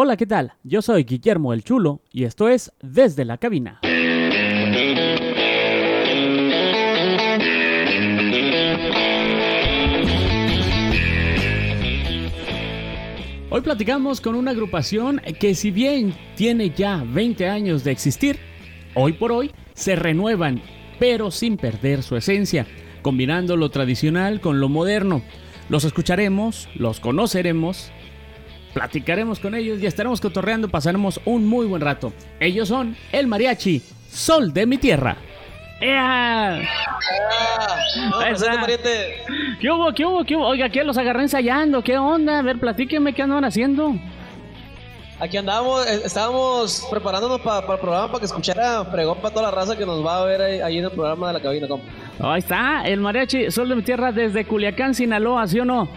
Hola, ¿qué tal? Yo soy Guillermo el Chulo y esto es Desde la Cabina. Hoy platicamos con una agrupación que si bien tiene ya 20 años de existir, hoy por hoy se renuevan, pero sin perder su esencia, combinando lo tradicional con lo moderno. Los escucharemos, los conoceremos, platicaremos con ellos y estaremos cotorreando, pasaremos un muy buen rato. Ellos son el mariachi Sol de mi Tierra. ¡Ea! No, está. pariente. ¿Qué hubo? ¿Qué hubo? ¿Qué hubo? Oiga, ¿qué? Los agarré ensayando. ¿Qué onda? A ver, platíquenme qué andan haciendo. Aquí andamos, eh, estábamos preparándonos para el programa para que escuchara fregón para toda la raza que nos va a ver ahí, ahí en el programa de la cabina, compa. Ahí está, el mariachi Sol de mi Tierra desde Culiacán, Sinaloa, ¿sí o no?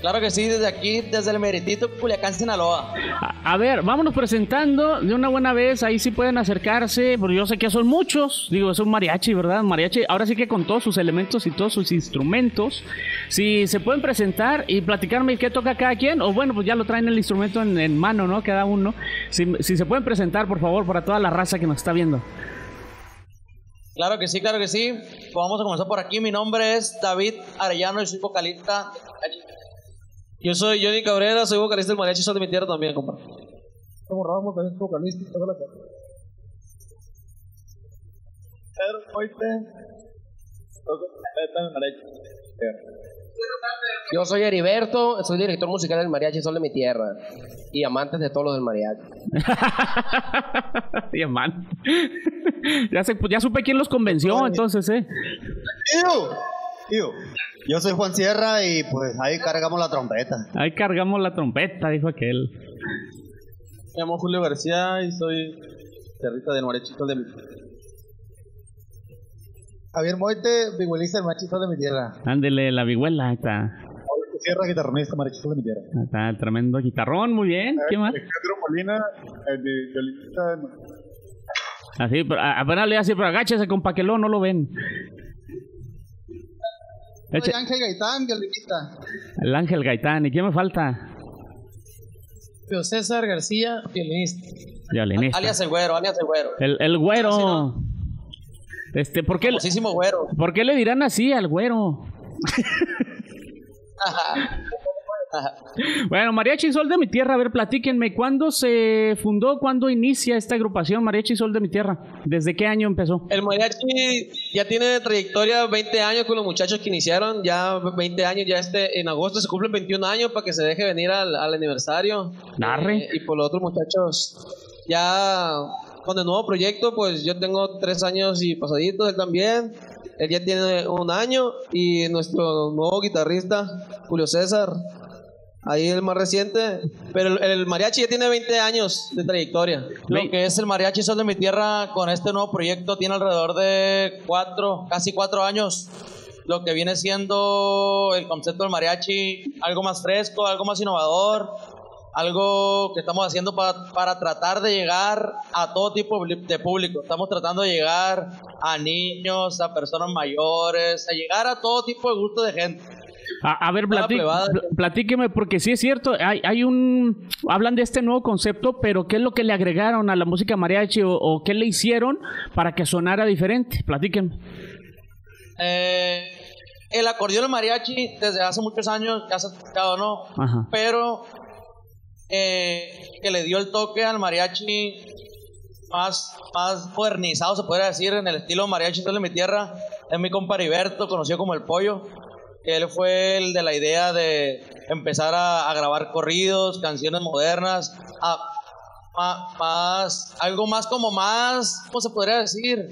Claro que sí, desde aquí, desde el Meritito, Culiacán, Sinaloa. A, a ver, vámonos presentando de una buena vez. Ahí sí pueden acercarse, porque yo sé que son muchos. Digo, es un mariachi, ¿verdad? Mariachi, ahora sí que con todos sus elementos y todos sus instrumentos. Si se pueden presentar y platicarme qué toca cada quien, o bueno, pues ya lo traen el instrumento en, en mano, ¿no? Cada uno. Si, si se pueden presentar, por favor, para toda la raza que nos está viendo. Claro que sí, claro que sí. Pues vamos a comenzar por aquí. Mi nombre es David Arellano y soy vocalista. Yo soy Johnny Cabrera, soy vocalista del Mariachi Sol de mi Tierra también, compa. Como Ramos, también es vocalista. toda la cosa. Pedro Coite. en el mariachi. Yo soy Heriberto, soy director musical del Mariachi Sol de mi Tierra y amantes de todos los del mariachi. Bien, man. ya, se, ya supe quién los convenció, entonces, ¿eh? Yo soy Juan Sierra y pues ahí cargamos la trompeta. Ahí cargamos la trompeta, dijo aquel. Me llamo Julio García y soy territa del Mariachi Sol de mi Tierra. Javier Moite, vihuelista del mariachi Sol de mi Tierra. Ándele, la vihuela, ahí está. Sierra, guitarronista mariachi Sol de mi Tierra. Ahí Está el tremendo guitarrón, muy bien. ¿Qué más? Alejandro Molina, el de violinista. Así, apenas le así, pero agáchese con pa' que lo no lo ven. Eche- Ángel Gaitán, violinista. el Ángel Gaitán, ¿y quién me falta? Pio César García, violinista. Violinista. Alias el güero, alias el güero. El, el güero. Sí, ¿no? Este, ¿por qué, güero. ¿por qué le dirán así al güero? Bueno, Mariachi Sol de mi Tierra, a ver, platíquenme, ¿cuándo se fundó, cuándo inicia esta agrupación Mariachi Sol de mi Tierra? ¿Desde qué año empezó? El mariachi ya tiene trayectoria 20 años con los muchachos que iniciaron, ya 20 años, ya este en agosto se cumplen 21 años para que se deje venir al, al aniversario. Arre. Eh, y por los otros muchachos, ya con el nuevo proyecto, pues yo tengo 3 años y pasaditos, él también. Él ya tiene un año y nuestro nuevo guitarrista, Julio César, ahí el más reciente. Pero el, el mariachi ya tiene 20 años de trayectoria. Lo que es el mariachi Sol de mi Tierra con este nuevo proyecto tiene alrededor de 4, casi 4 años. Lo que viene siendo el concepto del mariachi, algo más fresco, algo más innovador, algo que estamos haciendo pa- para tratar de llegar a todo tipo de público. Estamos tratando de llegar a niños, a personas mayores, a llegar a todo tipo de gusto de gente. A, a ver, platí- platíqueme, porque sí es cierto, hay, hay un... Hablan de este nuevo concepto, pero ¿qué es lo que le agregaron a la música mariachi o, o qué le hicieron para que sonara diferente? Platíquenme. Eh, el acordeón mariachi desde hace muchos años ya se ha escuchado, ¿no? Ajá. Pero eh, que le dio el toque al mariachi más, más modernizado, se podría decir, en el estilo mariachi de mi tierra, es mi compa Heriberto, conocido como El Pollo. Que Él fue el de la idea de empezar a, grabar corridos, canciones modernas, más, algo más como más, ¿cómo se podría decir?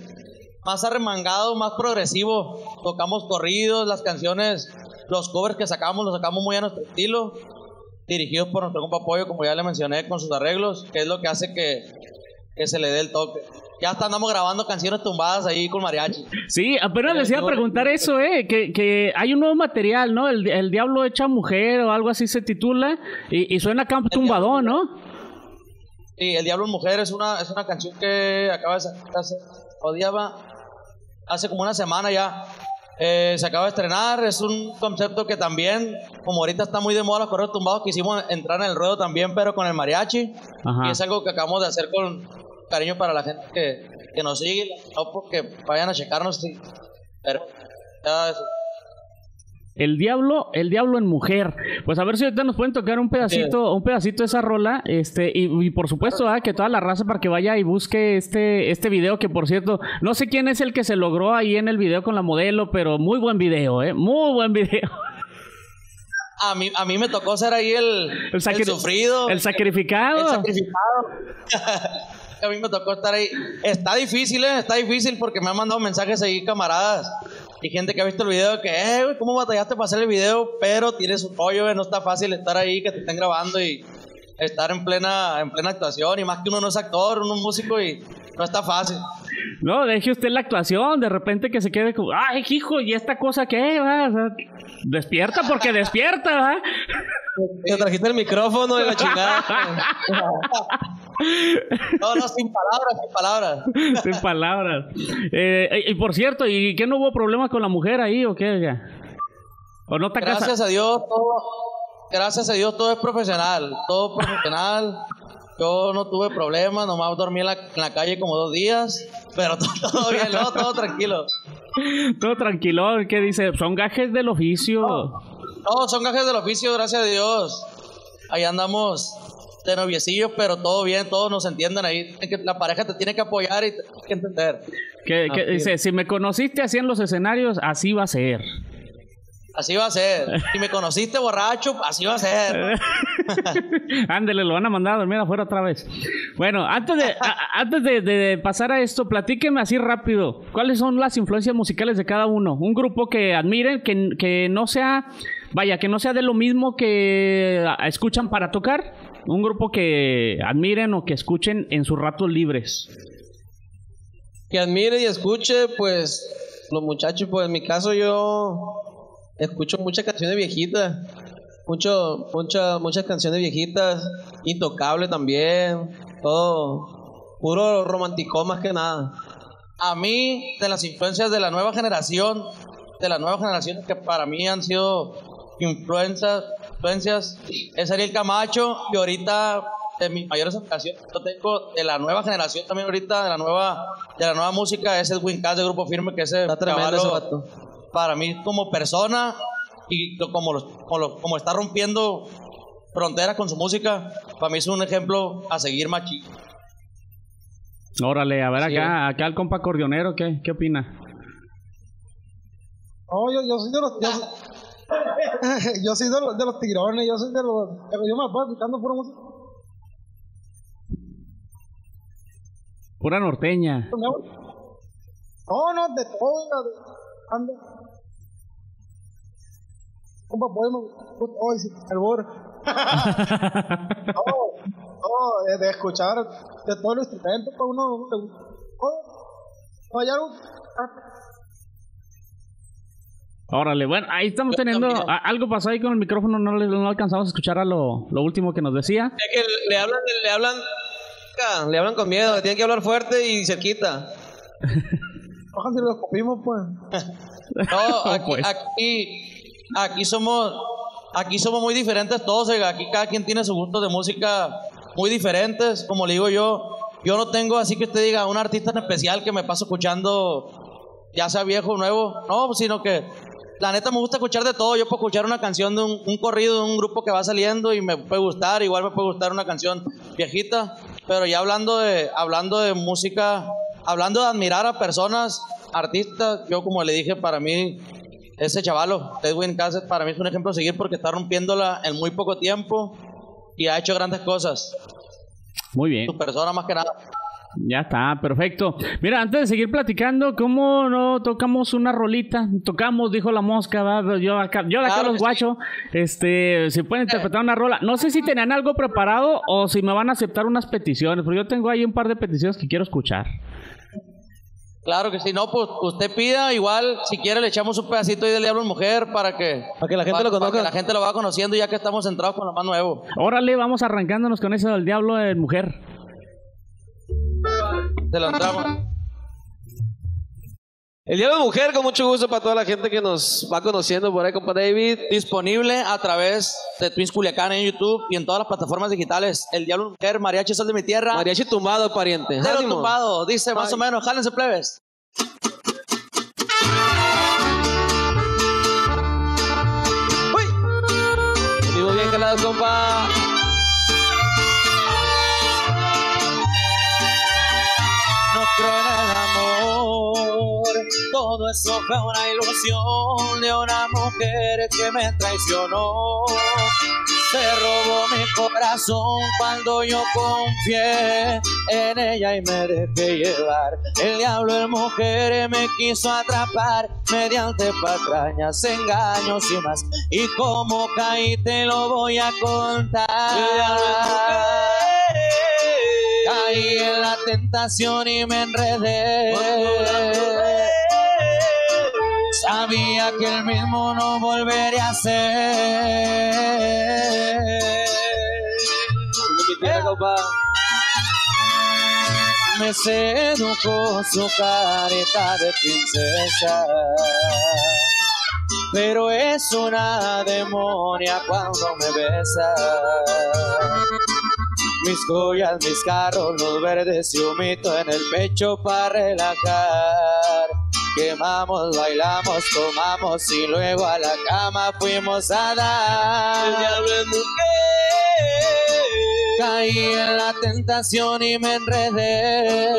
Más arremangado, más progresivo. Tocamos corridos, las canciones, los covers que sacamos, los sacamos muy a nuestro estilo dirigidos por nuestro compa Pollo, como ya le mencioné, con sus arreglos, que es lo que hace que, que se le dé el toque. Ya hasta andamos grabando canciones tumbadas ahí con mariachi. Sí, apenas les iba a preguntar eso, ¿eh? Que, que hay un nuevo material, ¿no? El, el Diablo Hecha Mujer o algo así se titula y, y suena campo tumbadón, ¿no? Sí, El Diablo Mujer es una, es una canción que acaba de sacar hace, odiaba, hace como una semana ya. Eh, se acaba de estrenar, es un concepto que también, como ahorita está muy de moda los correos tumbados, quisimos entrar en el ruedo también, pero con el mariachi. Ajá. Y es algo que acabamos de hacer con cariño para la gente que, que nos sigue, no porque vayan a checarnos, sí. pero ya El diablo, el diablo en mujer. Pues a ver si ahorita nos pueden tocar un pedacito, un pedacito de esa rola, este, y, y por supuesto, ah, que toda la raza para que vaya y busque este, este video, que por cierto, no sé quién es el que se logró ahí en el video con la modelo, pero muy buen video, eh, muy buen video. a mí, a mí me tocó ser ahí el, El, el, sufrido, el sacrificado. el sacrificado. a mí me tocó estar ahí. Está difícil, ¿eh? Está difícil porque me han mandado mensajes ahí, camaradas. Y gente que ha visto el video que, eh, güey, ¿cómo batallaste para hacer el video? Pero tiene su rollo, eh, no está fácil estar ahí, que te estén grabando y estar en plena, en plena actuación. Y más que uno no es actor, uno es músico y no está fácil. No, deje usted la actuación, de repente que se quede como, ay, hijo, ¿y esta cosa qué? va?" O sea, despierta porque despierta, ¿va? Te trajiste el micrófono y la chingada. No, no, sin palabras, sin palabras. Sin palabras. Eh, y por cierto, ¿y qué no hubo problemas con la mujer ahí o qué? ya? ¿O no te? Gracias a Dios, todo, gracias a Dios todo es profesional, todo profesional. Yo no tuve problemas, nomás dormí en la, en la calle como dos días, pero todo, todo bien, no, todo tranquilo. Todo tranquilo, ¿qué dice? Son gajes del oficio. No, son gajes del oficio, gracias a Dios. Ahí andamos de noviecillos, pero todo bien, todos nos entienden ahí. La pareja te tiene que apoyar y te tiene que entender. Que, que dice, si me conociste así en los escenarios, así va a ser. Así va a ser. Si me conociste borracho, así va a ser. Ándele, lo van a mandar a dormir afuera otra vez. Bueno, antes de, a- antes de, de pasar a esto, platíqueme así rápido. ¿Cuáles son las influencias musicales de cada uno? Un grupo que admiren, que, que no sea, vaya, que no sea de lo mismo que escuchan para tocar. Un grupo que admiren o que escuchen en sus ratos libres. que admire y escuche, pues, los muchachos, pues en mi caso yo escucho muchas canciones viejitas, mucho, muchas, muchas canciones viejitas, intocable también, todo, puro romántico más que nada. A mí, de las influencias de la nueva generación, de la nueva generación que para mí han sido influencias, influencias es Ariel Camacho y ahorita de mis mayores ocasiones yo tengo de la nueva generación también ahorita de la nueva de la nueva música es Edwin Cass de Grupo Firme que ese Está tremendo ese vato. Para mí como persona y como, los- como, lo- como está rompiendo fronteras con su música para mí es un ejemplo a seguir machi Órale, a ver Sí. acá, acá el compa acordeonero, ¿qué, qué opina? No, yo, yo soy de los. Yo, soy- yo soy de los, de los tigrones, yo soy de los. Yo me puedo escuchando pura música. Pura norteña. No, no, de todo. de- Anda. Compa, podemos. Hoy sí, el bor. No, no, de, de escuchar de todo el instrumento, pues uno. gusta. No, hay algo. ah, Órale, bueno, ahí estamos teniendo. algo pasó ahí con el micrófono, no, le- no alcanzamos a escuchar a lo, lo último que nos decía. Es que le hablan, le hablan, le hablan con miedo, tienen que hablar fuerte y cerquita. Ojalá si lo escupimos, pues. No, aquí, Pues. aquí, aquí somos, aquí somos muy diferentes todos. oiga, Aquí cada quien tiene su gusto de música muy diferentes. Como le digo yo, yo no tengo así que usted diga un artista en especial que me paso escuchando, ya sea viejo o nuevo. No, sino que la neta me gusta escuchar de todo. Yo puedo escuchar una canción de un, un corrido de un grupo que va saliendo y me puede gustar. Igual me puede gustar una canción viejita. Pero ya hablando de, hablando de música, hablando de admirar a personas, artistas, yo como le dije, para mí, ese chavalo, Edwin Cassett, para mí es un ejemplo a seguir porque está rompiéndola en muy poco tiempo y ha hecho grandes cosas. Muy bien. Su persona más que nada. Ya está, perfecto. Mira, antes de seguir platicando, ¿cómo no tocamos una rolita? Tocamos, dijo la mosca. Yo acá, yo acá Claro los que sí. guachos, este, si pueden interpretar una rola. No sé si tenían algo preparado o si me van a aceptar unas peticiones, pero yo tengo ahí un par de peticiones que quiero escuchar. Claro que sí, no, pues usted pida, igual, si quiere le echamos un pedacito ahí del Diablo en Mujer para que, Para que la gente para- lo para conozca. que la gente lo va conociendo ya que estamos centrados con lo más nuevo. Órale, vamos arrancándonos con eso del diablo de mujer. Se lo entramos. El Día de la Mujer, con mucho gusto para toda la gente que nos va conociendo por ahí, compa David. Disponible a través de Twins Culiacán en YouTube y en todas las plataformas digitales. El Diablo de Mujer, Mariachi Sol de mi Tierra. Mariachi tumbado, pariente. Cero Ánimo. tumbado, dice más o menos. Jálense plebes. Vivo bien calado, compa. Todo eso fue una ilusión de una mujer que me traicionó. Se robó mi corazón cuando yo confié en ella y me dejé llevar. El diablo en mujer me quiso atrapar mediante patrañas, engaños y más. Y como caí te lo voy a contar. Caí en la tentación y me enredé. Sabía que el mismo no volvería a ser. Me sedujo su careta de princesa. Pero es una demonia cuando me besa. Mis joyas, mis carros, los verdes y humito en el pecho para relajar. Quemamos, bailamos, tomamos y luego a la cama fuimos a dar. Caí en la tentación y me enredé.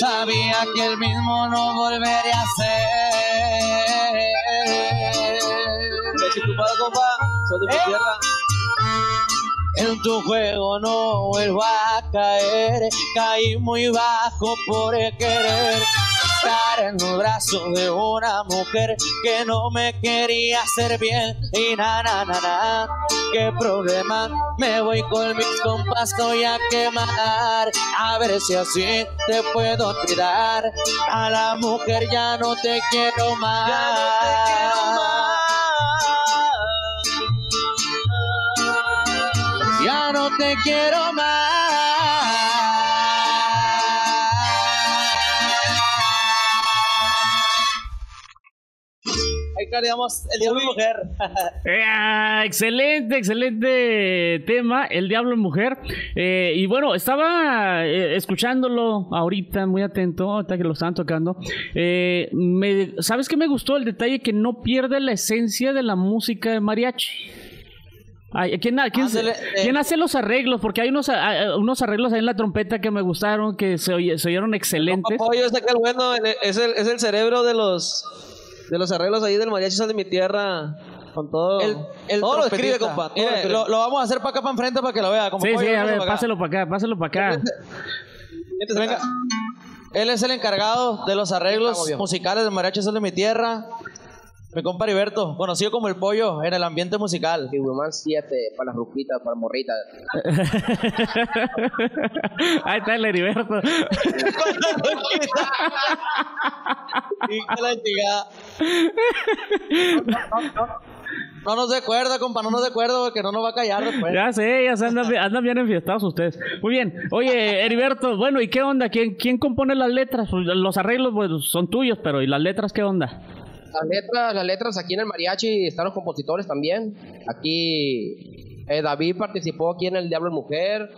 Sabía que el mismo no volvería a ser. Compa. Son de mi Eh. tierra. En tu juego no vuelvo a caer. Caí muy bajo por querer estar en los brazos de una mujer que no me quería hacer bien. Y na, na, na, na. ¿Qué problema? Me voy con mis compas, voy a quemar. A ver si así te puedo olvidar. A la mujer ya no te quiero más. Te quiero más. Ahí el diablo mujer. Eh, excelente, excelente tema, El Diablo en Mujer. Eh, y bueno, estaba eh, escuchándolo ahorita, muy atento, ahorita que lo estaban tocando. Eh, me- ¿Sabes qué me gustó? El detalle que no pierde la esencia de la música de mariachi. Ay, ¿quién, quién, Ándale, eh. quién hace los arreglos? Porque hay unos, a- unos arreglos ahí en la trompeta que me gustaron, que se, oye- se oyeron excelentes. Bueno, es el, es el cerebro de los de los arreglos ahí del mariachi Son de mi tierra. Con todo. El, el todo lo escribe, compa. todo Mire, lo vamos a hacer para acá, para enfrente, para que lo vea. Como Sí, pollo, sí, a ver, para acá. páselo para acá, páselo para acá. Venga. Él es el encargado de los arreglos musicales de Mariachi Sol de mi Tierra. Mi compa Heriberto, conocido como el pollo en el ambiente musical. Tiburón 7 para las ruquitas, para morritas. Ahí está el Heriberto. Y que la chingada. No nos de acuerdo, compa, no nos de acuerdo porque no nos va a callar después. Ya sé, ya se andan, andan bien enfiestados ustedes. Muy bien. Oye, Heriberto, bueno, ¿y qué onda? ¿Quién, quién compone las letras? Pues, Los arreglos pues, son tuyos, pero ¿y las letras qué onda? Las letras, las letras aquí en el mariachi están los compositores también. Aquí eh, David participó aquí en El Diablo Mujer,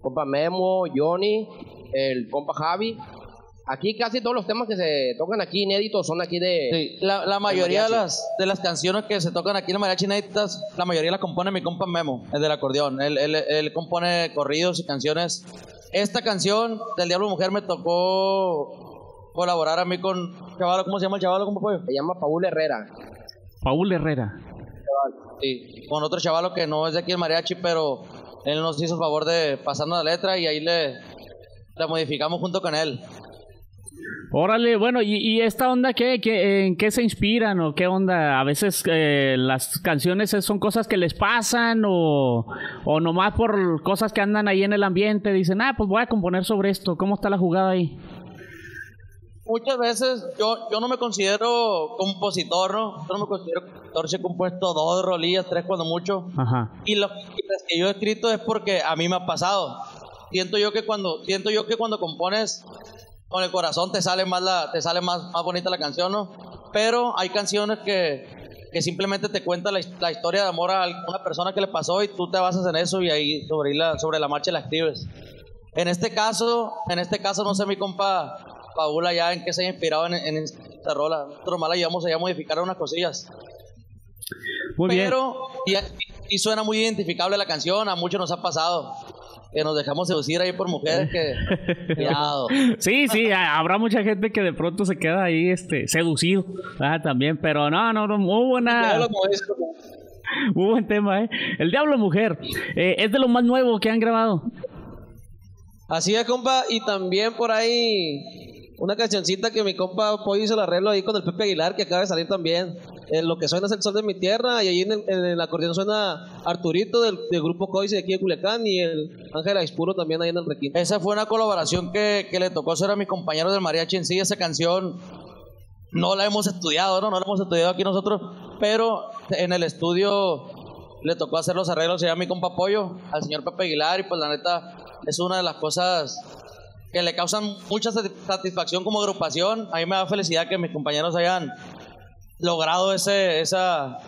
compa Memo, Johnny, el compa Javi. Aquí casi todos los temas que se tocan aquí inéditos son aquí de... Sí, la, la mayoría de las, de las canciones que se tocan aquí en el Mariachi Inéditas, la mayoría las compone mi compa Memo, el del acordeón. Él, él, él compone corridos y canciones. Esta canción del Diablo Mujer me tocó colaborar a mí con chavalo, ¿cómo se llama el chavalo? ¿Cómo fue? Se llama Paul Herrera. Paul Herrera. Sí, con otro chavalo que no es de aquí el mariachi, pero él nos hizo el favor de pasarnos la letra y ahí le la modificamos junto con él. Órale, bueno, ¿y, y esta onda qué, qué, en qué se inspiran o qué onda? A veces eh, las canciones son cosas que les pasan o, o nomás por cosas que andan ahí en el ambiente dicen, ah, pues voy a componer sobre esto. ¿Cómo está la jugada ahí? Muchas veces yo, yo no me considero compositor, ¿no? Yo no me considero compositor, si he compuesto dos rolillas, tres cuando mucho. Ajá. Y las que yo he escrito es porque a mí me ha pasado. Siento yo que cuando, siento yo que cuando compones con el corazón te sale más la, te sale más, más bonita la canción, ¿no? Pero hay canciones que, que simplemente te cuentan la, la historia de amor a una persona que le pasó y tú te basas en eso y ahí sobre la, sobre la marcha la escribes. En este caso, en este caso no sé mi compa Paula ya en qué se ha inspirado en, en esta rola. Nosotros más la llevamos allá a modificar unas cosillas. Muy bien. Pero y, y suena muy identificable la canción, a muchos nos ha pasado. Que nos dejamos seducir ahí por mujeres que... Cuidado. Sí, sí, ha- habrá mucha gente que de pronto se queda ahí este seducido ah, también, pero no, no, no, muy buena, muy buen tema, ¿eh? El Diablo Mujer, eh, es de lo más nuevo que han grabado. Así es, compa. Y también por ahí una cancioncita que mi compa Pollo hizo el arreglo ahí con el Pepe Aguilar, que acaba de salir también. Eh, lo que suena es el sol de mi tierra. Y ahí en el, acordeón suena Arturito del, grupo Coise de aquí de Culiacán y el Ángel Aispuro también ahí en el requinto. Esa fue una colaboración que, que le tocó hacer a mi compañero del mariachi en sí. Esa canción no la hemos estudiado, ¿no? No la hemos estudiado aquí nosotros, pero en el estudio le tocó hacer los arreglos ya a mi compa Pollo, al señor Pepe Aguilar, y pues la neta es una de las cosas que le causan mucha sati- satisfacción como agrupación. A mí me da felicidad que mis compañeros hayan logrado ese, esa,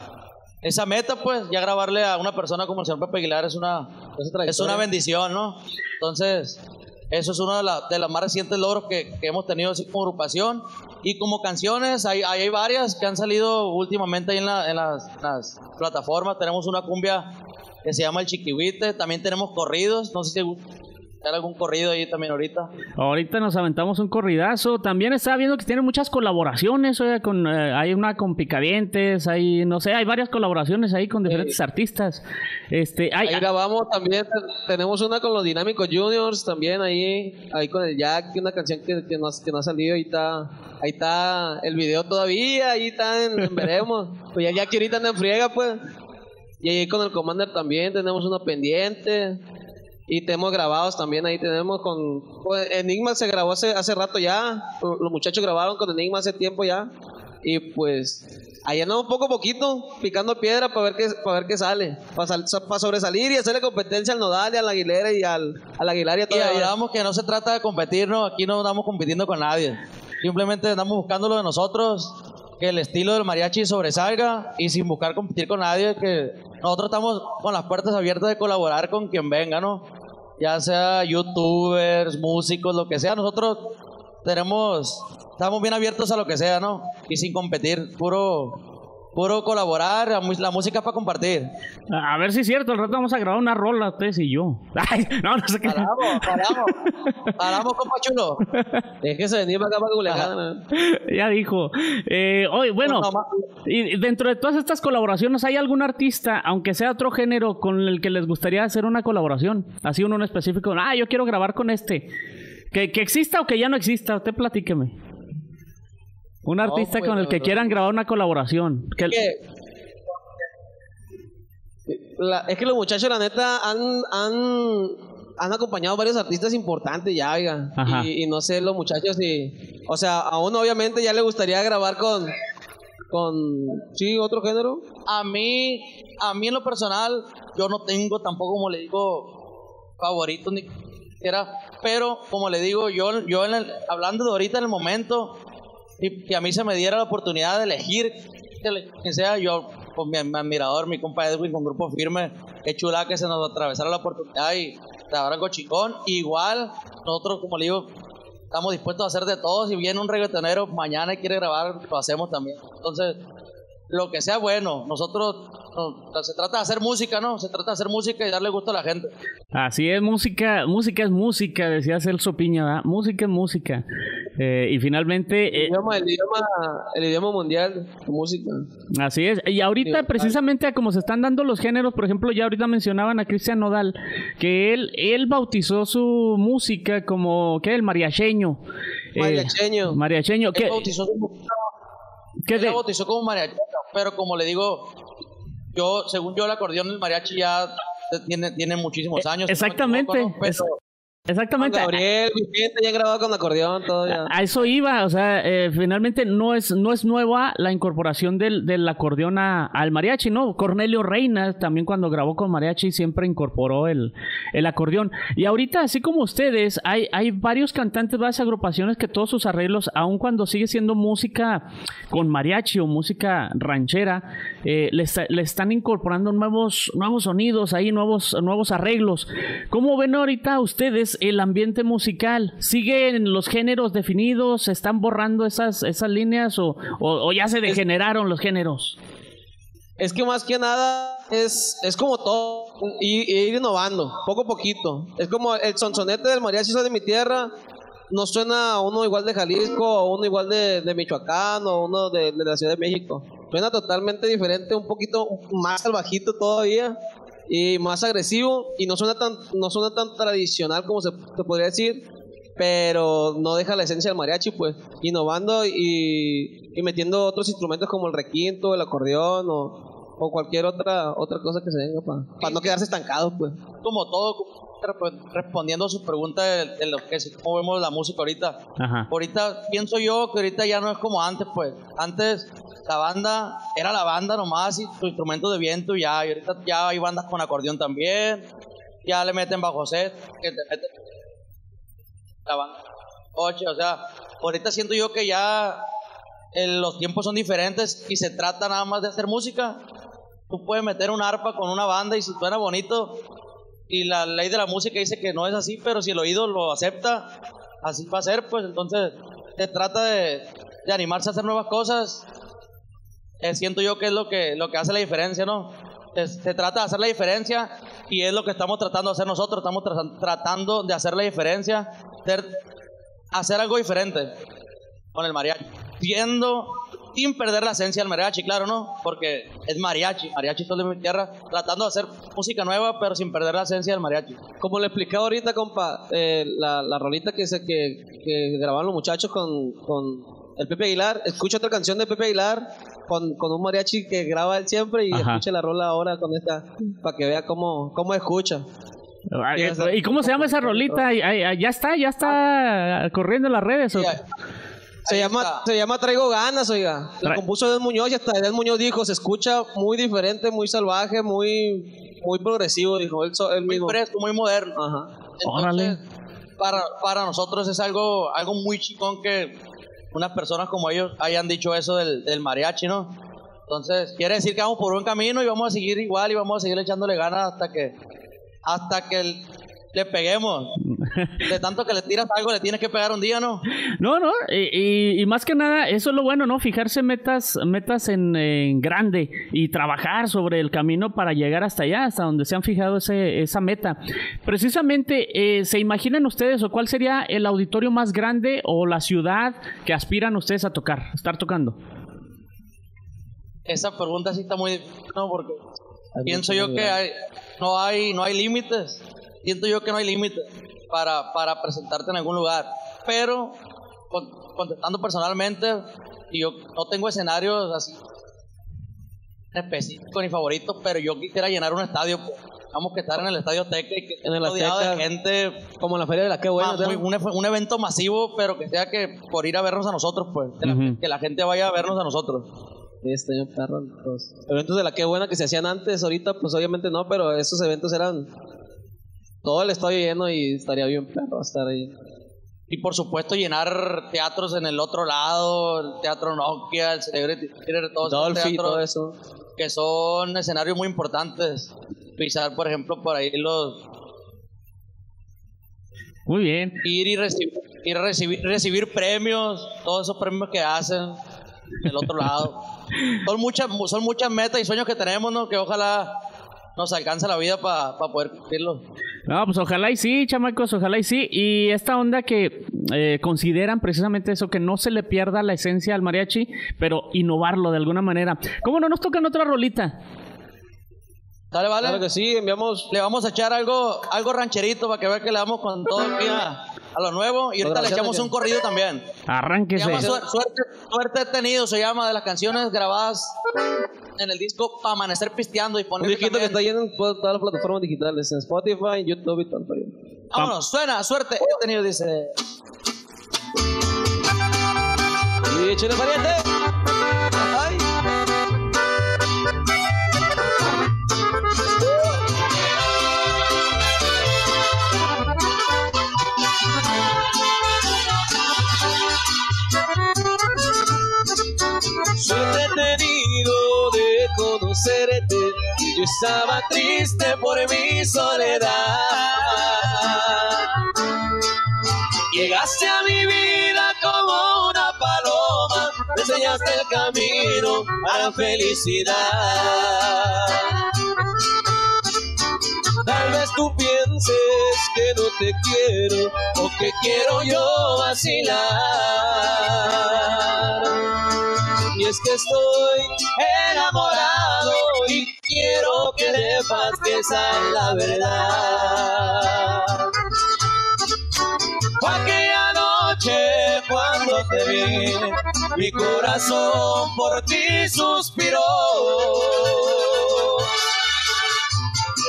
esa meta, pues ya grabarle a una persona como el señor Pepe Aguilar es una, es una bendición, ¿no? Entonces, eso es uno de, la- de los más recientes logros que, que hemos tenido así como agrupación. Y como canciones, hay, hay varias que han salido últimamente ahí en, la- en las, las plataformas. Tenemos una cumbia que se llama El Chiquihuite. También tenemos corridos. No sé si hay algún corrido ahí también ahorita. Ahorita nos aventamos un corridazo. También estaba viendo que tienen muchas colaboraciones. oiga, con, eh, hay una con Picadientes, hay, no sé, hay varias colaboraciones ahí con diferentes artistas. Este, hay, Ahí grabamos también, te- tenemos una con los Dinámicos Juniors también ahí, ahí con el Jack, una canción que, que, no, que no ha salido, ahí está, ahí está el video todavía, ahí está en, en veremos, pues ya Jack ahorita anda en friega pues, y ahí con el Commander también tenemos uno pendiente, y tenemos grabados también, ahí tenemos con, con Enigma se grabó hace, hace rato ya, los muchachos grabaron con Enigma hace tiempo ya, y pues ahí andamos poco a poquito picando piedra para ver qué para ver qué sale para sobresalir y hacerle competencia al Nodal y al Aguilera y al, al Aguilar y a Y hablamos que no se trata de competir, ¿no? Aquí no andamos compitiendo con nadie. Simplemente andamos buscando lo de nosotros, que el estilo del mariachi sobresalga y sin buscar competir con nadie, que nosotros estamos con las puertas abiertas de colaborar con quien venga, ¿no? Ya sea youtubers, músicos, lo que sea, nosotros tenemos, estamos bien abiertos a lo que sea, ¿no? Y sin competir, puro, puro colaborar, la, música es para compartir. a ver si es cierto, al rato vamos a grabar una rola, ustedes y yo. Ay, no, no sé qué. Paramos, paramos, paramos, compa chulo. déjese venir para acá para Culiacán ya dijo. Eh, oye, bueno, y dentro de todas estas colaboraciones, ¿hay algún artista, aunque sea otro género, con el que les gustaría hacer una colaboración? Así uno en específico. Ah, yo quiero grabar con este. Que, que exista o que ya no exista, usted platíqueme. Un artista con el que quieran grabar una colaboración. Que, la- es que los muchachos la neta han han han acompañado varios artistas importantes ya oiga. Y, y no sé los muchachos si o sea a uno obviamente ya le gustaría grabar con con sí otro género. A mí, a mí en lo personal, yo no tengo tampoco, como le digo, favoritos ni siquiera, pero como le digo, yo, yo en el- hablando de ahorita en el momento, y que a mí se me diera la oportunidad de elegir quien sea, yo, con mi, mi admirador, mi compa Edwin, con Grupo Firme, qué chula que se nos atravesara la oportunidad y grabar algo chingón. Igual, nosotros, como le digo, estamos dispuestos a hacer de todo. Si viene un reggaetonero mañana y quiere grabar, lo hacemos también. Entonces, lo que sea bueno. Nosotros, no, se trata de hacer música, ¿no? Se trata de hacer música y darle gusto a la gente. Así es, música, música es música, decía Celso Piña, ¿verdad? Música es música. Eh, y finalmente, el eh, idioma el idioma el idioma mundial música Así es. Y ahorita, precisamente, a como se están dando los géneros, por ejemplo, ya ahorita mencionaban a Cristian Nodal, que él, él bautizó su música como, ¿qué? El mariacheño. Eh, Mariacheño. mariacheño. Él ¿Qué, bautizó, su- qué la bautizó como mariachi, pero como le digo, yo, según yo, el acordeón del mariachi ya tiene, tiene muchísimos Eh, años. no exactamente. equivoco, ¿no? Pero, Exactamente. Gabriel, Vicente, ya grabado con acordeón, todo ya. A eso iba, o sea, eh, finalmente no es, no es nueva la incorporación del, del acordeón a- al mariachi, ¿no? Cornelio Reina también cuando grabó con mariachi siempre incorporó el, el acordeón. Y ahorita, así como ustedes, hay, hay varios cantantes, varias agrupaciones que todos sus arreglos, aun cuando sigue siendo música con mariachi o música ranchera, eh, le, está- le están incorporando nuevos, nuevos sonidos ahí, nuevos, nuevos arreglos. ¿Cómo ven ahorita ustedes el ambiente musical? ¿Siguen los géneros definidos? ¿Se están borrando esas, esas líneas o, o- o ya se degeneraron los géneros? Es que más que nada es, es como todo, y ir innovando, poco a poquito. Es como el sonsonete del mariachi soy de mi tierra, no suena uno igual de Jalisco, o uno igual de, de Michoacán, o uno de, de la Ciudad de México. Suena totalmente diferente, un poquito más salvajito todavía, y más agresivo, y no suena tan, no suena tan tradicional como se, se podría decir, pero no deja la esencia del mariachi, pues, innovando y, y metiendo otros instrumentos como el requinto, el acordeón o, o cualquier otra otra cosa que se venga para no quedarse estancados, pues. Como todo, respondiendo a su pregunta de, de lo que es cómo vemos la música ahorita. Ajá. Ahorita pienso yo que ahorita ya no es como antes, pues. Antes la banda era la banda nomás y su instrumento de viento ya. Y ahorita ya hay bandas con acordeón también. Ya le meten bajo set, que te meten la banda. Ocho, o sea, ahorita siento yo que ya eh, los tiempos son diferentes y se trata nada más de hacer música. Tú puedes meter un arpa con una banda y si suena bonito y la ley de la música dice que no es así, pero si el oído lo acepta, así va a ser, pues entonces se trata de, de animarse a hacer nuevas cosas. Eh, siento yo que es lo que, lo que hace la diferencia, ¿no? Es- se trata de hacer la diferencia y es lo que estamos tratando de hacer nosotros, estamos tra- tratando de hacer la diferencia, hacer algo diferente con el mariachi, siendo sin perder la esencia del mariachi, claro, ¿no? Porque es mariachi, mariachi todo de mi tierra, tratando de hacer música nueva, pero sin perder la esencia del mariachi. Como le expliqué ahorita, compa, eh, la, la rolita que, se, que, que grabaron los muchachos con, con el Pepe Aguilar, escucha otra canción de Pepe Aguilar con, con un mariachi que graba él siempre y Ajá. escuche la rola ahora con esta, para que vea cómo, cómo escucha. ¿Y cómo se llama esa rolita? Ya está, ya está corriendo en las redes. ¿o? Se llama, se llama Traigo Ganas, oiga. Lo Tra- compuso Edel Muñoz y hasta Edel Muñoz dijo, se escucha muy diferente, muy salvaje, muy, muy progresivo, dijo él, so- él muy mismo. fresco, muy moderno. Ajá. Entonces, Órale. Para, para nosotros es algo, algo muy chicón que unas personas como ellos hayan dicho eso del, del mariachi, ¿no? Entonces, quiere decir que vamos por buen camino y vamos a seguir igual y vamos a seguir echándole ganas hasta que, hasta que el- le peguemos. De tanto que le tiras algo, le tienes que pegar un día, ¿no? No, no, y, y- y más que nada, eso es lo bueno, ¿no? Fijarse metas, metas en, en grande y trabajar sobre el camino para llegar hasta allá, hasta donde se han fijado ese, esa meta. Precisamente, eh, ¿se imaginan ustedes o cuál sería el auditorio más grande o la ciudad que aspiran ustedes a tocar, estar tocando? Esa pregunta sí está muy difícil, ¿no? Porque pienso yo que hay, no hay no hay límites. Siento yo que no hay límites para, para presentarte en algún lugar. Pero, con- contestando personalmente, yo no tengo escenarios así específicos ni favoritos, pero yo quisiera llenar un estadio. pues. Vamos que estar en el estadio Azteca y que En el rodeado de Azteca. gente Como la feria de la que buena. Ah, muy- un, un evento masivo, pero que sea que por ir a vernos a nosotros, pues, que, la, Ujú. que la gente vaya a vernos a nosotros. Este perro, los eventos de la que buena que se hacían antes, ahorita pues obviamente no, pero esos eventos eran todo el estadio lleno y estaría bien perro estar ahí. Y por supuesto llenar teatros en el otro lado, el Teatro Nokia, el Celebrity Theater, todos esos Dolphy todo eso. que son escenarios muy importantes. Pisar, por ejemplo, por ahí los... Muy bien. Ir y recibir, ir recibir, recibir premios, todos esos premios que hacen del otro lado. Son muchas, son muchas metas y sueños que tenemos, ¿no? Que ojalá nos alcance la vida para poder cumplirlos. No, pues ojalá y sí, chamacos, ojalá y sí. Y esta onda que eh, consideran precisamente eso, que no se le pierda la esencia al mariachi, pero innovarlo de alguna manera. ¿Cómo no nos tocan otra rolita? ¿Sale, vale? Claro que sí, enviamos Le vamos a echar algo, algo rancherito para que vea que le damos con todo el día a lo nuevo. Y ahorita le echamos un corrido también. Se Arránquese. llama Suer- suerte, suerte he tenido, se llama, de las canciones grabadas en el disco para amanecer pisteando y un poner disquito que está lleno en todas las plataformas digitales, en Spotify, YouTube y rollo. Vámonos, suena, suerte. He tenido, dice. Y échale pariente. Conocerte. Yo estaba triste por mi soledad. Llegaste a mi vida como una paloma. Me enseñaste el camino a la felicidad. Tal vez tú pienses que no te quiero o que quiero yo vacilar. Y es que estoy enamorado y quiero que sepas que esa es la verdad. Aquella noche cuando te vi, mi corazón por ti suspiró.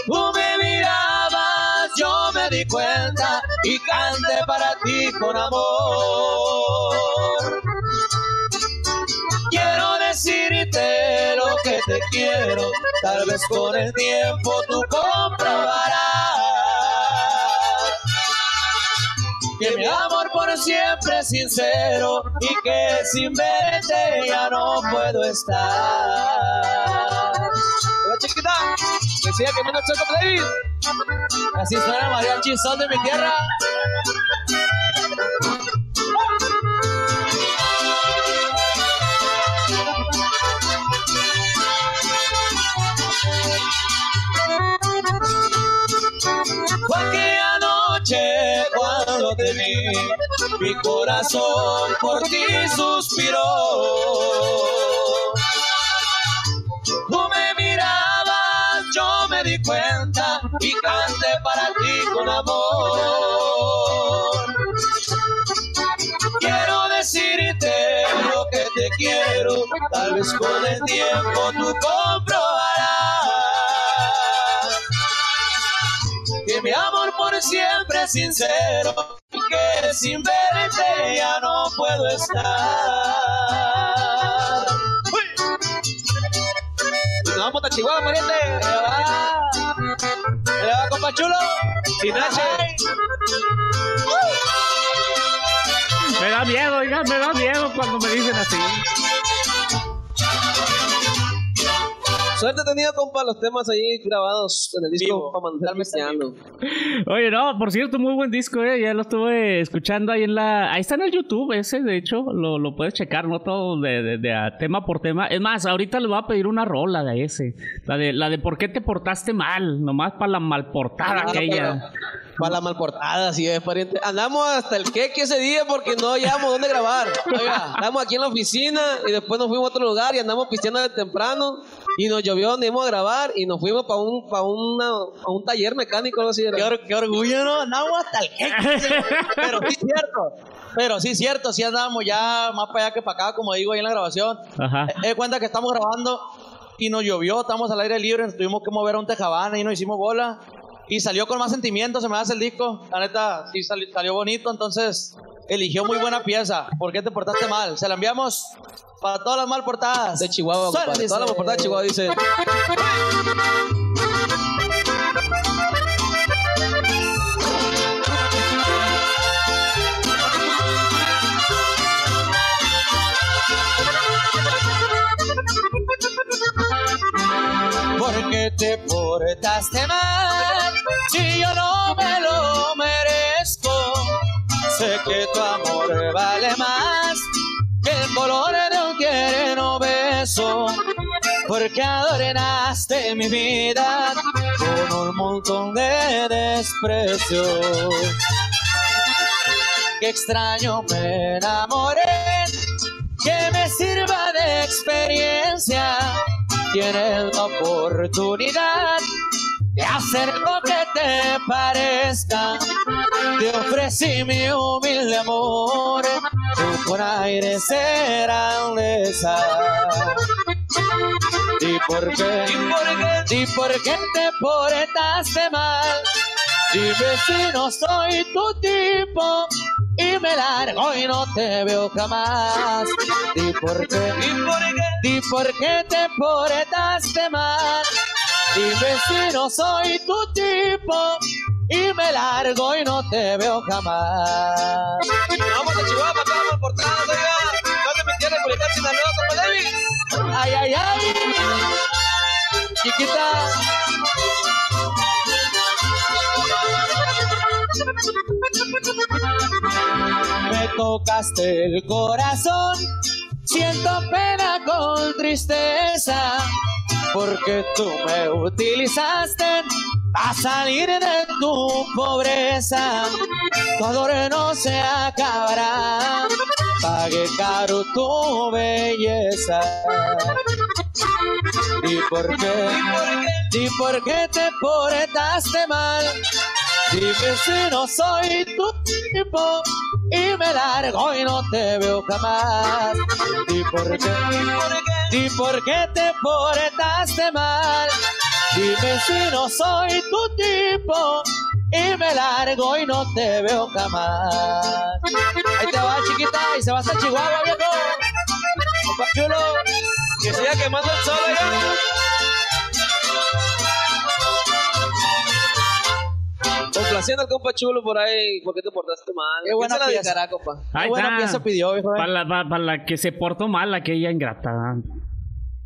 Tú me mirabas, yo me di cuenta y canté para ti con amor. Decirte lo que te quiero, tal vez con el tiempo tú comprobarás que mi amor por siempre es sincero y que sin verte ya no puedo estar. Hola, chiquita. Que siga quemando el Choco David. Así suena mariachi, son de mi tierra. Mi corazón por ti suspiró. Tú me mirabas, yo me di cuenta y canté para ti con amor. Quiero decirte lo que te quiero, tal vez con el tiempo tú comprobarás que mi amor por siempre es sincero que sin verte ya no puedo estar. Uy. Vamos a Chihuahua, pariente. Allá va. Va, compa chulo. Me da miedo, oiga, me da miedo cuando me dicen así. Suerte he tenido, compa, los temas ahí grabados en el disco para mandar pisteando. Oye, no, por cierto, muy buen disco, eh. Ya lo estuve escuchando ahí en la. Ahí está en el YouTube, ese, de hecho, lo, lo puedes checar, ¿no? Todo de, de- de a tema por tema. Es más, ahorita les voy a pedir una rola de ese. La de, la de por qué te portaste mal, nomás para la malportada Ah, aquella. Para la malportada, sí, es pariente. Andamos hasta el queque ese día porque no hallábamos dónde grabar. Oiga, estamos aquí en la oficina y después nos fuimos a otro lugar y andamos pisteando de temprano. Y nos llovió donde íbamos a grabar y nos fuimos para un, pa una, a un taller mecánico, algo así. Qué, or- qué orgullo, ¿no? Andamos hasta el jeque. Pero sí, cierto. Pero sí, cierto. Sí andábamos ya más para allá que para acá, como digo ahí en la grabación. Ajá. Eh, de cuenta que estamos grabando y nos llovió, estamos al aire libre, nos tuvimos que mover a un tejabana y nos hicimos bola. Y salió con más sentimiento, se me hace el disco. La neta, sí sali- salió bonito, entonces eligió muy buena pieza. ¿Por qué te portaste mal? Se la enviamos para todas las mal portadas. De Chihuahua, Suena, compadre. dice. Toda la malportada de Chihuahua dice. ¿Por qué te portaste mal? Si yo no me lo merezco. Sé que tu amor vale más que el color de un tierno beso. Porque adornaste mi vida con un montón de desprecios. Qué extraño me enamoré que me sirva de experiencia. Tienes la oportunidad de hacer lo que te parezca. Te ofrecí mi humilde amor, tú con aire grandeza. ¿Y por qué? ¿Y por qué? ¿Y por qué te portaste mal? Dime si no soy tu tipo y me largo y no te veo jamás. Di por qué, di por qué, di por qué te portaste mal. Dime si no soy tu tipo y me largo y no te veo jamás. Vamos a Chihuahua, vamos por atrás, oiga. No te metieron en Culiacán, Sinaloa, compa David. Ay, ay, ay. Chiquita. Me tocaste el corazón, siento pena con tristeza, porque tú me utilizaste a salir de tu pobreza. Tu ador no se acabará, pagué caro tu belleza. ¿Y por qué? ¿Y por qué te portaste mal? Dime si no soy tu tipo y me largo y no te veo jamás. ¿Y por qué? ¿Y por qué te portaste mal? Dime si no soy tu tipo y me largo y no te veo jamás. Ahí te va, chiquita, y se va hasta Chihuahua, viejo. Compa chulo. Que siga quemando el sol, oiga. Complaciendo al compa chulo por ahí, ¿por qué te portaste mal? Qué buena ¿Quién se la pieza. dedicará, compa? Ahí buena está. pieza pidió, viejo. eh. Para la, pa- para la que se portó mal, aquella ingrata.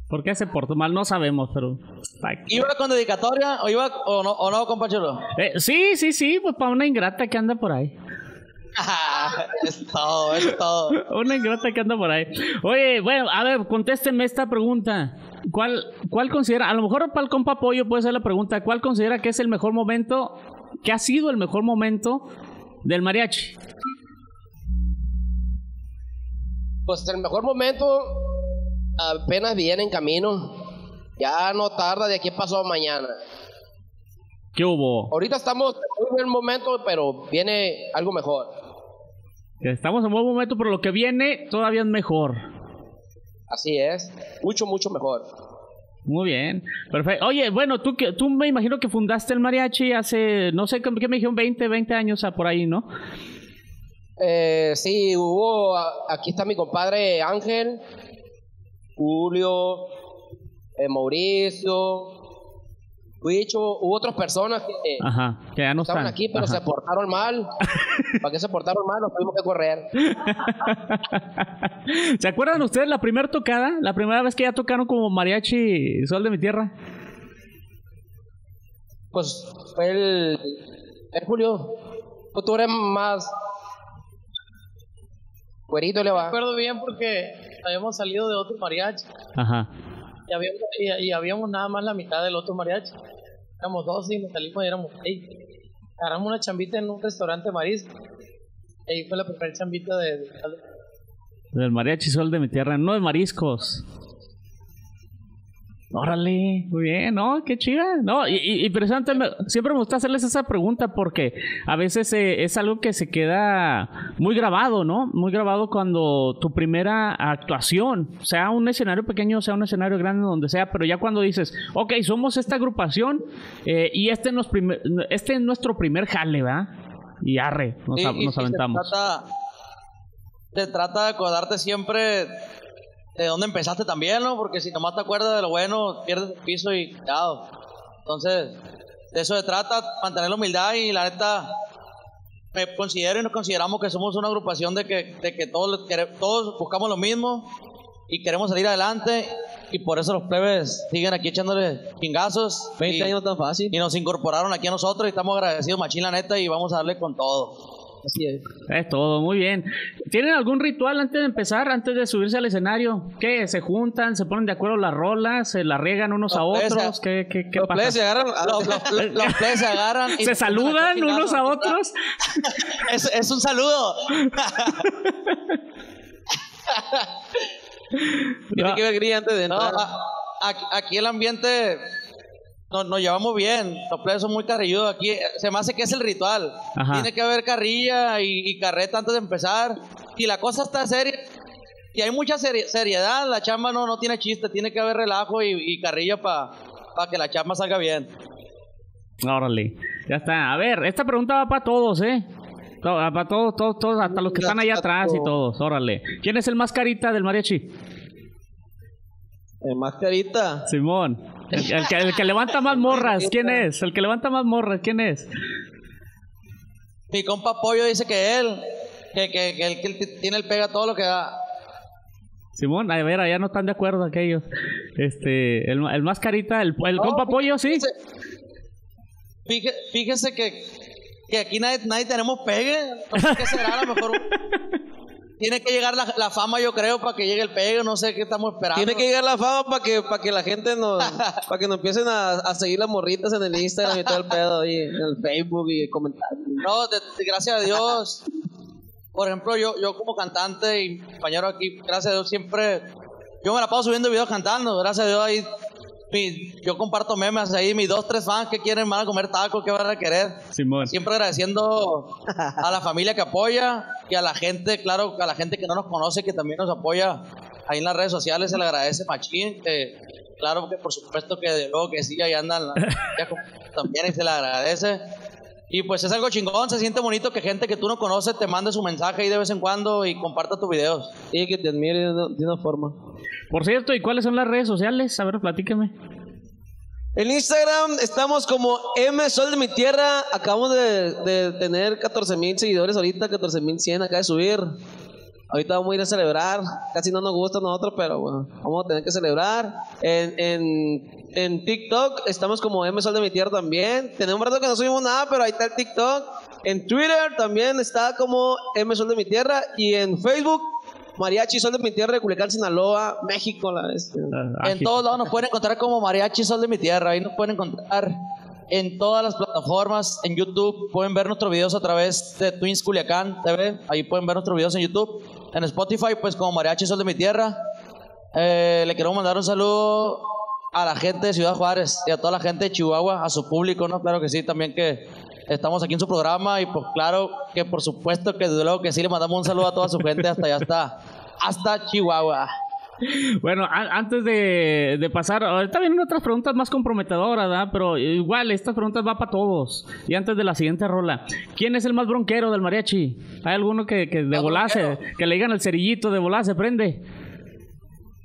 ¿Por qué se portó mal? No sabemos, pero. Ay. ¿Iba con dedicatoria o iba o no, o no compa chulo? Eh, sí, sí, sí, pues para una ingrata que anda por ahí. es todo, es todo. Una ingrata que anda por ahí. Oye, bueno, a ver, contéstenme esta pregunta. ¿Cuál, ¿Cuál considera, a lo mejor para el compa Pollo puede ser la pregunta, ¿cuál considera que es el mejor momento, que ha sido el mejor momento del mariachi? Pues el mejor momento apenas viene en camino. Ya no tarda de aquí pasó mañana. ¿Qué hubo? Ahorita estamos en un buen momento, pero viene algo mejor. Estamos en buen momento, pero lo que viene todavía es mejor. Así es. Mucho, mucho mejor. Muy bien, perfecto. Oye, bueno, tú, que, tú me imagino que fundaste el mariachi hace, no sé, ¿qué me dijeron? 20, 20 años ah, por ahí, ¿no? Eh, sí, hubo. Aquí está mi compadre Ángel, Julio, eh, Mauricio, Huicho. Hubo otras personas que eh, Ajá, que ya no estaban están. aquí, pero Ajá. se portaron mal. ¿Para qué se portaron mal? Nos tuvimos que correr. ¿Se acuerdan ustedes la primera tocada? La primera vez que ya tocaron como mariachi Sol de mi Tierra. Pues fue el, el Julio. Tú eres más. Güerito le Me va. acuerdo bien porque habíamos salido de otro mariachi Ajá. Y habíamos, nada más la mitad del otro mariachi. Éramos dos y nos salimos y éramos seis. Agarramos una chambita en un restaurante marisco. Y ahí fue la primera chambita de, de- Del mariachi Sol de mi Tierra, no de mariscos. Órale, muy bien, ¿no? Qué chida. No, y, y, y precisamente me- siempre me gusta hacerles esa pregunta porque a veces eh, es algo que se queda muy grabado, ¿no? Muy grabado cuando tu primera actuación, sea un escenario pequeño, sea un escenario grande, donde sea, pero ya cuando dices, ok, somos esta agrupación eh, y este, nos primer- este es nuestro primer jale, ¿verdad? Y arre, nos, Sí, a- y- nos y aventamos. Se trata, se trata de acordarte siempre de dónde empezaste también, ¿no? Porque si nomás te acuerdas de lo bueno, pierdes el piso y cuidado. Entonces, de eso se trata, mantener la humildad y la neta, me considero y nos consideramos que somos una agrupación de que, de que todos, todos buscamos lo mismo y queremos salir adelante y por eso los plebes siguen aquí echándole chingazos. 20 y- años tan fácil. y nos incorporaron aquí a nosotros y estamos agradecidos, machín, la neta, y vamos a darle con todo. Así es. Es todo, muy bien. ¿Tienen algún ritual antes de empezar, antes de subirse al escenario? ¿Qué? ¿Se juntan, se ponen de acuerdo las rolas, se la riegan unos a Los otros? se- ¿Qué, qué, qué Los plebes se pasa? agarran. a- Los, los, los- los plebes se agarran y ¿Se saludan unos a otros? Es, es un saludo. Tiene que ver antes de No, entrar. a- a- aquí el ambiente nos, nos llevamos bien. Los plebes son muy carrilludos. Aquí se me hace que es el ritual. Ajá. Tiene que haber carrilla y, y carreta antes de empezar. Y la cosa está seria. Y hay mucha seri- seriedad. La chamba no, no tiene chiste. Tiene que haber relajo y, y carrilla para que la chamba salga bien. Órale. Ya está. A ver, esta pregunta va para todos, ¿eh? Para todos, todos, todos, hasta los que están allá atrás y todos. Órale. ¿Quién es el más carita del mariachi? Eh, mascarita. Simón. El, el que, el que levanta más morras. ¿Quién es? El que levanta más morras. ¿Quién es? Mi compa Pollo dice que él, que, que, que él, que tiene el pega todo lo que da. Simón, a ver, allá no están de acuerdo aquellos. Este, el, el más carita, el, el No, compa pollo, sí. Fíjese, fíjese que, que aquí nadie, nadie tenemos pegue. Sé qué será, a lo mejor. Tiene que llegar la, la fama, yo creo, para que llegue el pegue. No sé qué estamos esperando. Tiene que llegar la fama para que, para que la gente nos, para que nos empiecen a, a seguir las morritas en el Instagram y todo el pedo ahí, en el Facebook y comentarios. No, de- de- gracias a Dios. Por ejemplo, yo, yo como cantante y compañero aquí, gracias a Dios siempre, yo me la paso subiendo videos cantando, gracias a Dios ahí, mi- yo comparto memes ahí, mis dos, tres fans que quieren van a comer tacos, que van a querer. Simón. Siempre agradeciendo a la familia que apoya y a la gente, claro, a la gente que no nos conoce, que también nos apoya ahí en las redes sociales, se le agradece machín, que claro que por supuesto que de luego que sí, ahí andan ya también y se le agradece. Y pues es algo chingón, se siente bonito que gente que tú no conoces te mande su mensaje ahí de vez en cuando y comparta tus videos. Y que te admire de una, de una forma. Por cierto, ¿y cuáles son las redes sociales? A ver, platícame. En Instagram estamos como M Sol de mi Tierra. Acabamos de, de tener 14 mil seguidores ahorita, 14 mil 100 acá de subir. Ahorita vamos a ir a celebrar. Casi no nos gusta a nosotros, pero bueno, vamos a tener que celebrar. En, en, en TikTok estamos como M Sol de mi Tierra también. Tenemos un rato que no subimos nada, pero ahí está el TikTok. En Twitter también está como M Sol de mi Tierra. Y en Facebook, Mariachi Sol de mi Tierra de Culiacán, Sinaloa, México. La, este. Ah, En todos lados nos pueden encontrar como Mariachi Sol de mi Tierra. Ahí nos pueden encontrar en todas las plataformas. En YouTube pueden ver nuestros videos a través de Twins Culiacán TV. Ahí pueden ver nuestros videos en YouTube. En Spotify, pues como Mariachi Sol de mi Tierra. Eh, le quiero mandar un saludo a la gente de Ciudad Juárez y a toda la gente de Chihuahua, a su público, ¿no? Claro que sí, también que estamos aquí en su programa y pues claro que por supuesto que desde luego que sí le mandamos un saludo a toda su gente hasta allá hasta, hasta Chihuahua. Bueno, a- antes de, de pasar, ahorita vienen otras preguntas más comprometedoras, ¿verdad? Pero igual, estas preguntas van para todos. Y antes de la siguiente rola, ¿quién es el más bronquero del mariachi? ¿Hay alguno que, que de volase, bronquero. que le digan el cerillito de volar se prende?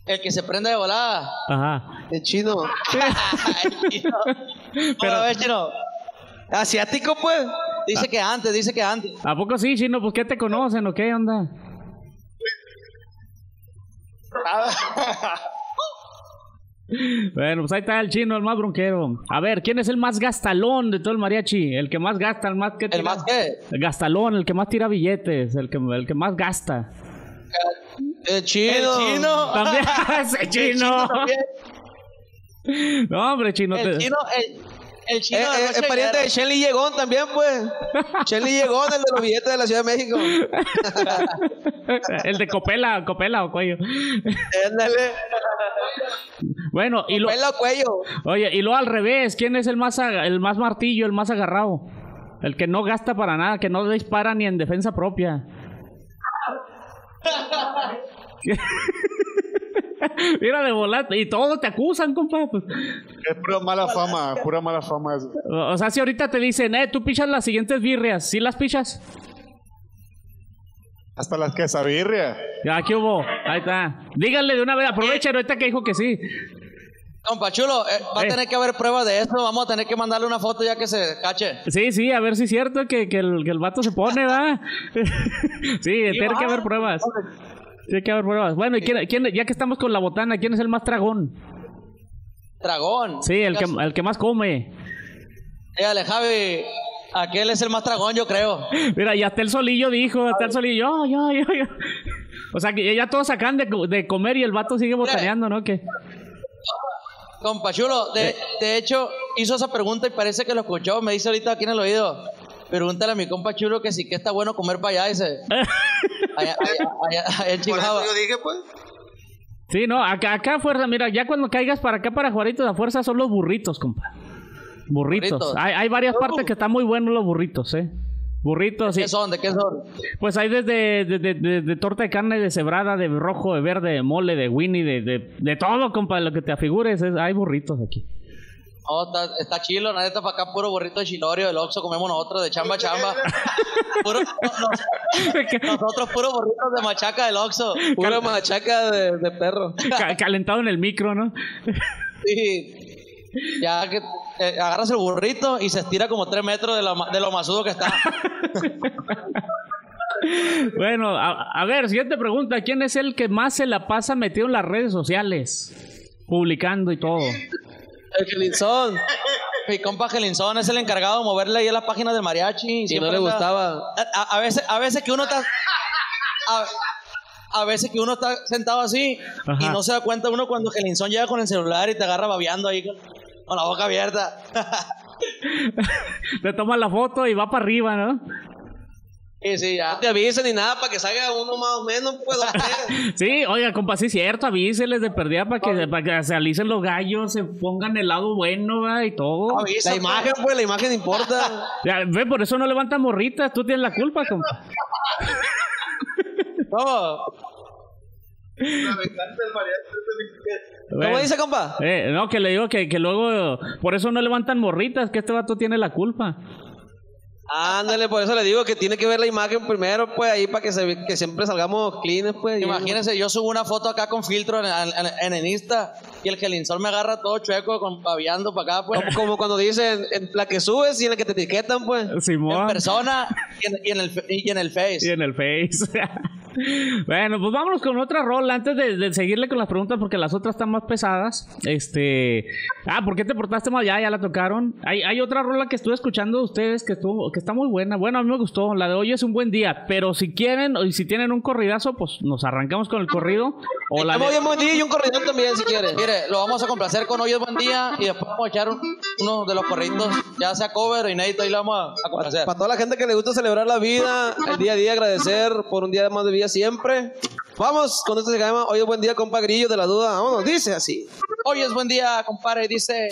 El que se prende de volada. Ajá. El chino. Chino. Pero- Pero, a ver, chino. Asiático, pues. Dice que antes, dice que antes. ¿A poco sí, chino? ¿Pues qué te conocen o qué onda? Bueno, pues ahí está el chino, el más bronquero. A ver, ¿quién es el más gastalón de todo el mariachi? El que más gasta, el más que ¿El tira- más qué? El gastalón, el que más tira billetes, el que, el que más gasta. El chino. El chino. También, ese chino. No, hombre, chino. El te- chino, el, el Eh, chino. de eh, Noche es pariente de. Shelly Llegón también, pues. Shelly Llegón, el de los billetes de la Ciudad de México. el de Copela, Copela o cuello. Ándale. Bueno, y lo, Pelo cuello. oye, y luego al revés, ¿quién es el más el más martillo, el más agarrado? El que no gasta para nada, que no dispara ni en defensa propia. Mira de volante y todos te acusan, compa. pues. Es pura mala fama, pura mala fama eso. O sea, si ahorita te dicen, eh, tú pichas las siguientes birrias, ¿sí las pichas? Hasta las quesabirria. Ya, ¿qué hubo? Ahí está. Díganle de una vez, aprovechen ahorita que dijo que sí. Compa Chulo, eh, va Eh. a tener que haber pruebas de esto. Vamos a tener que mandarle una foto ya que se cache. Sí, sí, a ver si es cierto que, que, el, que el vato se pone, ¿verdad? sí, tiene que haber pruebas. Tiene que haber pruebas. Bueno, ¿y quién, quién- ya que estamos con la botana, quién es el más tragón? Dragón. Sí, el que, el que más come. Dígale, Javi. Aquel es el más dragón, yo creo. Mira, y hasta el solillo dijo, hasta el solillo, yo, yo, yo. O sea, que ya todos sacan de, de comer y el vato sigue botaneando, ¿no? Que Compa Chulo, de, de hecho, hizo esa pregunta y parece que lo escuchó. Me dice ahorita aquí en el oído. Pregúntale a mi compa Chulo que sí que está bueno comer para allá, dice. Allá, allá, allá, allá Por eso yo dije, pues. Sí, no, acá, acá a fuerza, mira, ya cuando caigas para acá, para Juaritos, a fuerza son los burritos, compa. Burritos. Burritos. Hay, hay varias partes que están muy buenos los burritos, ¿eh? Burritos, sí. ¿Qué son? ¿De qué son? Pues hay desde de, de- de- de torta de carne de cebrada, de rojo, de verde, de mole, de winnie, de, de, de todo, compa, lo que te afigures, es- hay burritos aquí. No, está, está chilo, la neta, para acá puro burrito de chilorio, del Oxxo, comemos nosotros de chamba chamba. Puro- no- nosotros puro burritos de machaca del Oxxo. Pura machaca de, de perro. Ca- calentado en el micro, ¿no? Sí. Ya que eh, agarras el burrito y se estira como tres metros de lo, ma- de lo masudo que está. Bueno, a, a ver, siguiente pregunta. ¿Quién es el que más se la pasa metido en las redes sociales? Publicando y todo. El Gelinzón. Mi compa Gelinzón es el encargado de moverle ahí a la página del mariachi. Y no le anda- gustaba. A, a- a veces, a veces que uno está. A, a veces que uno está sentado así Ajá. y no se da cuenta uno cuando Gelinzón llega con el celular y te agarra babeando ahí con, con la boca abierta. Te toma la foto y va para arriba, ¿no? Sí, sí, ya. No te avisen ni nada para que salga uno más o menos, pues. Sí, oiga, compa, sí es cierto, avíseles de perdida para que, para que se alicen los gallos, se pongan el lado bueno, ¿va? y todo. Avisa, La imagen, pues, la imagen importa. Ya, ve, por eso no levantan morritas, tú tienes la culpa, compa. ¿Cómo? ¿Cómo Bueno. dice, compa? Eh, no, que le digo que, que luego, por eso no levantan morritas, que este vato tiene la culpa. Ándale, por eso le digo que tiene que ver la imagen primero, pues, ahí para que, se, ve- que siempre salgamos clean, pues. Imagínense, yo subo una foto acá con filtro en, en, en el Insta y el Gelinzón me agarra todo chueco, con, babeando para acá, pues. Como, como cuando dicen en la que subes y en la que te etiquetan, pues. En Simón. persona y en, y en el, y en el Face. Y en el Face. bueno, pues vámonos con otra rola antes de, de seguirle con las preguntas porque las otras están más pesadas. Este, ah, ¿por qué te portaste mal? Ya, ya la tocaron. Hay, hay otra rola que estuve escuchando de ustedes que estuvo, que está muy buena. Bueno, a mí me gustó. La de hoy es un buen día. Pero si quieren y si tienen un corridazo, pues nos arrancamos con el corrido. O la de- bien buen día y un corridón también, si quieres. Mire, lo vamos a complacer con Hoy es buen día y después vamos a echar un- uno de los corridos, ya sea cover o inédito, y lo vamos a, a complacer. Para toda la gente que le gusta celebrar la vida, el día a día, agradecer por un día más de vida siempre. Vamos con se llama Hoy es buen día, compa Grillo de la duda. Vámonos, dice así. Hoy es buen día, compadre, dice.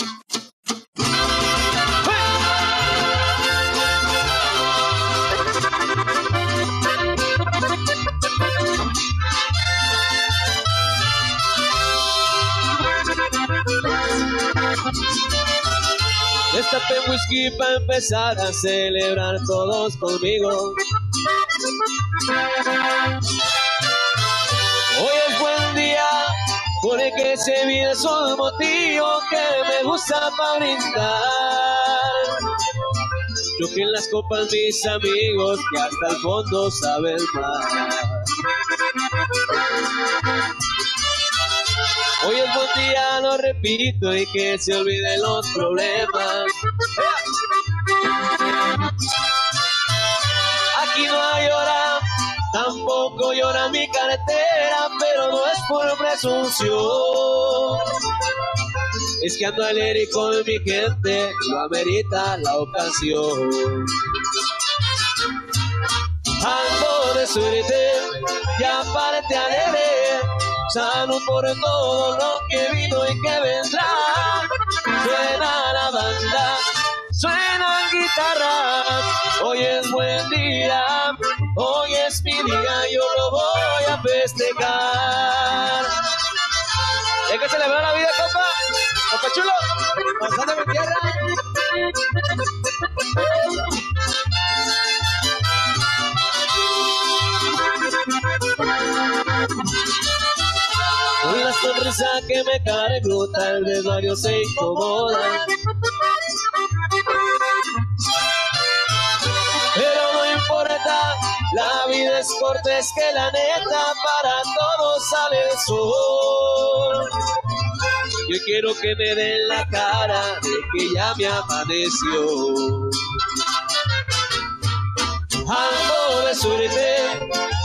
Destapé whisky para empezar a celebrar todos conmigo. Hoy es buen día, porque se viene un motivo que me gusta para brindar. Choquen las copas mis amigos que hasta el fondo saben más. Hoy es buen día, lo repito, y que se olviden los problemas. Aquí no hay hora, tampoco llora mi cartera, pero no es por presunción. Es que ando alegre con mi gente, lo amerita la ocasión. Ando de suerte, ya parte alegre, sano por todo lo que vino y que vendrá. Suena la banda, suenan guitarras, hoy es buen día, hoy es mi día, yo lo voy a festejar. Hay que celebrar la vida, compa, compa chulo, pasando mi tierra. Sonrisa que me cargo, tal vez varios se incomodan. Pero no importa, la vida es corta, es que la neta para todos sale el sol. Yo quiero que me den la cara de que ya me amaneció. Ando de suerte,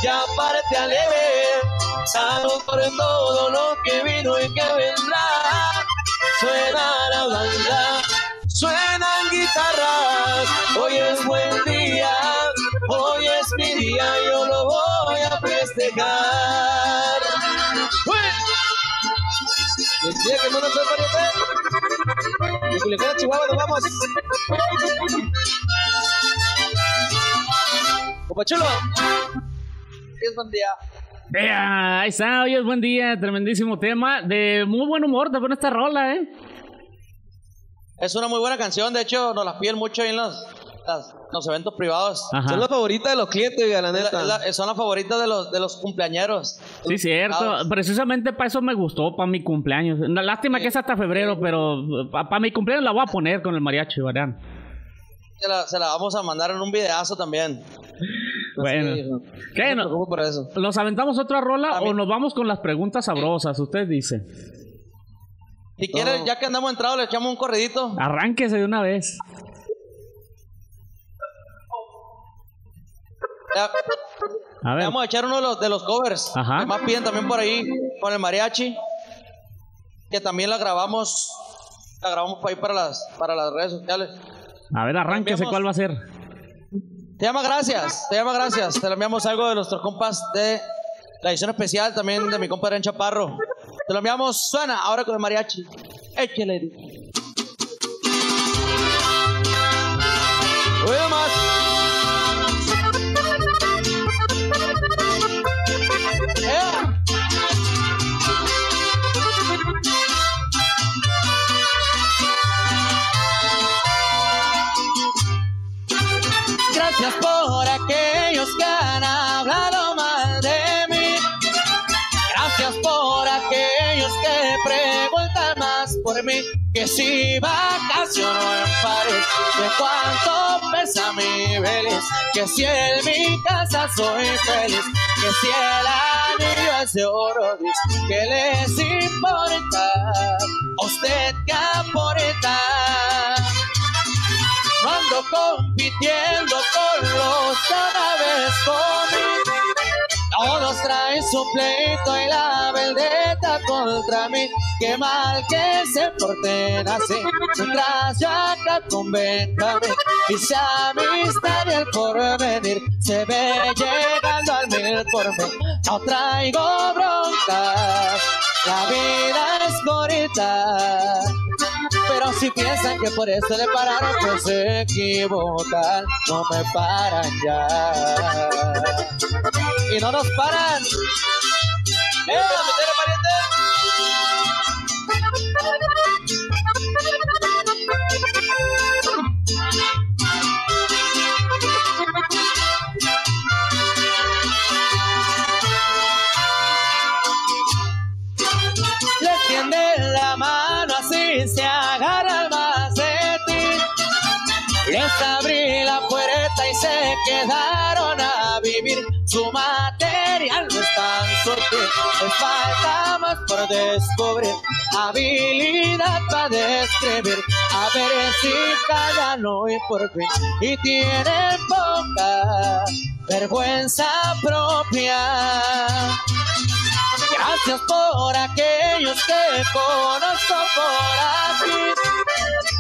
ya parte alegre, sano por todo lo que vino y que vendrá. Suena la banda, suenan guitarras, hoy es buen día, hoy es mi día, yo lo voy a festejar. ¡Uy! El día que no nos Chihuahua nos vamos. Compa chulo. Es buen día. Ea, ahí está, hoy es buen día, tremendísimo tema. De muy buen humor, te pone esta rola, ¿eh? Es una muy buena canción, de hecho nos las piden mucho ahí en los, las- los eventos privados. Ajá. Son las favoritas de los clientes, oiga, la Es la- neta. es la- son las favoritas de los, de los cumpleañeros. Sí, cierto. Precisamente para eso me gustó, para mi cumpleaños. Una Lástima que es hasta febrero, pero para mi cumpleaños la voy a poner con el mariachi, ¿verdad? Se la, se la vamos a mandar en un videazo también. Bueno. Sí, no. ¿Qué? No no- te preocupes por eso. ¿Nos aventamos otra rola A mí- o nos vamos con las preguntas sabrosas? Usted dice. Si quieres, ya que andamos entrados, le echamos un corridito. Arránquese de una vez. Ya- A ver. Vamos a echar uno de los, de los covers. Ajá. Que más piden también por ahí con el mariachi. Que también la grabamos. La grabamos por ahí para las, para las redes sociales. A ver, arránquese, ¿cuál va a ser? Te llama Gracias. Te llama Gracias. Te le enviamos algo de nuestros compas de la edición especial también de mi compa Ren Chaparro. Te lo enviamos. Suena ahora con el mariachi. Échale. Oye, más. Que si vacaciono en París, de cuánto pesa mi Vélez. Que si en mi casa soy feliz. Que si el anillo es de oro, dice, ¿qué les importa? ¿A usted qué aporta? No ando compitiendo con los árabes conmigo. Todos traen su pleito y la vendetta contra mí. Qué mal que se porten así. Mientras yo acá con Benjamín. Y si amistad y el porvenir se ve llegando al mil por mí. No traigo bronca. La vida es bonita. Pero si piensan que por eso le pararon, pues se equivocan. No me paran ya. Y no nos paran. ¡Eh, a vivir. Su material no es tan sutil, les falta más por descubrir. Habilidad para describir, a ver si callan hoy por fin. Y tienen poca vergüenza propia. Gracias por aquellos que conozco por aquí.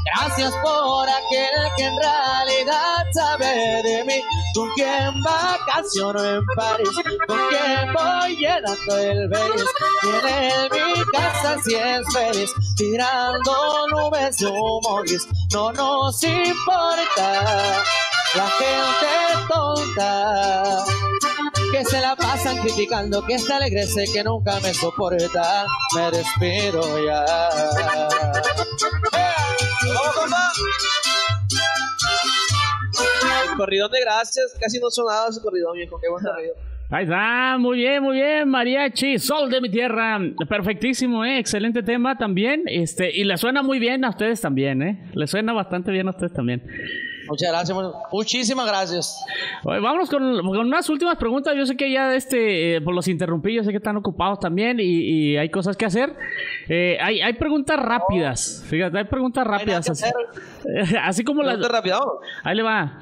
Gracias por aquel que en realidad sabe de mí. Con quien vacaciono en París. Con quien voy llenando el belis. Tiene en mi casa si es feliz. Tirando nubes de humo gris. No nos importa la gente tonta que se la pasan criticando, que está alegre, sé que nunca me soporta. Me despido ya. El corridón de gracias, casi no sonaba ese corridón, viejo. Qué buen corrido. Ahí está, muy bien, muy bien, mariachi, sol de mi tierra, perfectísimo, eh, excelente tema también, este, y le suena muy bien a ustedes también, eh, le suena bastante bien a ustedes también. Muchas gracias, mu- muchísimas gracias. Oye, vámonos con, con unas últimas preguntas, yo sé que ya este, eh, por los interrumpí, yo sé que están ocupados también y, y hay cosas que hacer, Eh, hay, hay preguntas rápidas, fíjate, hay preguntas rápidas, así, así como las... Rápido. Ahí le va.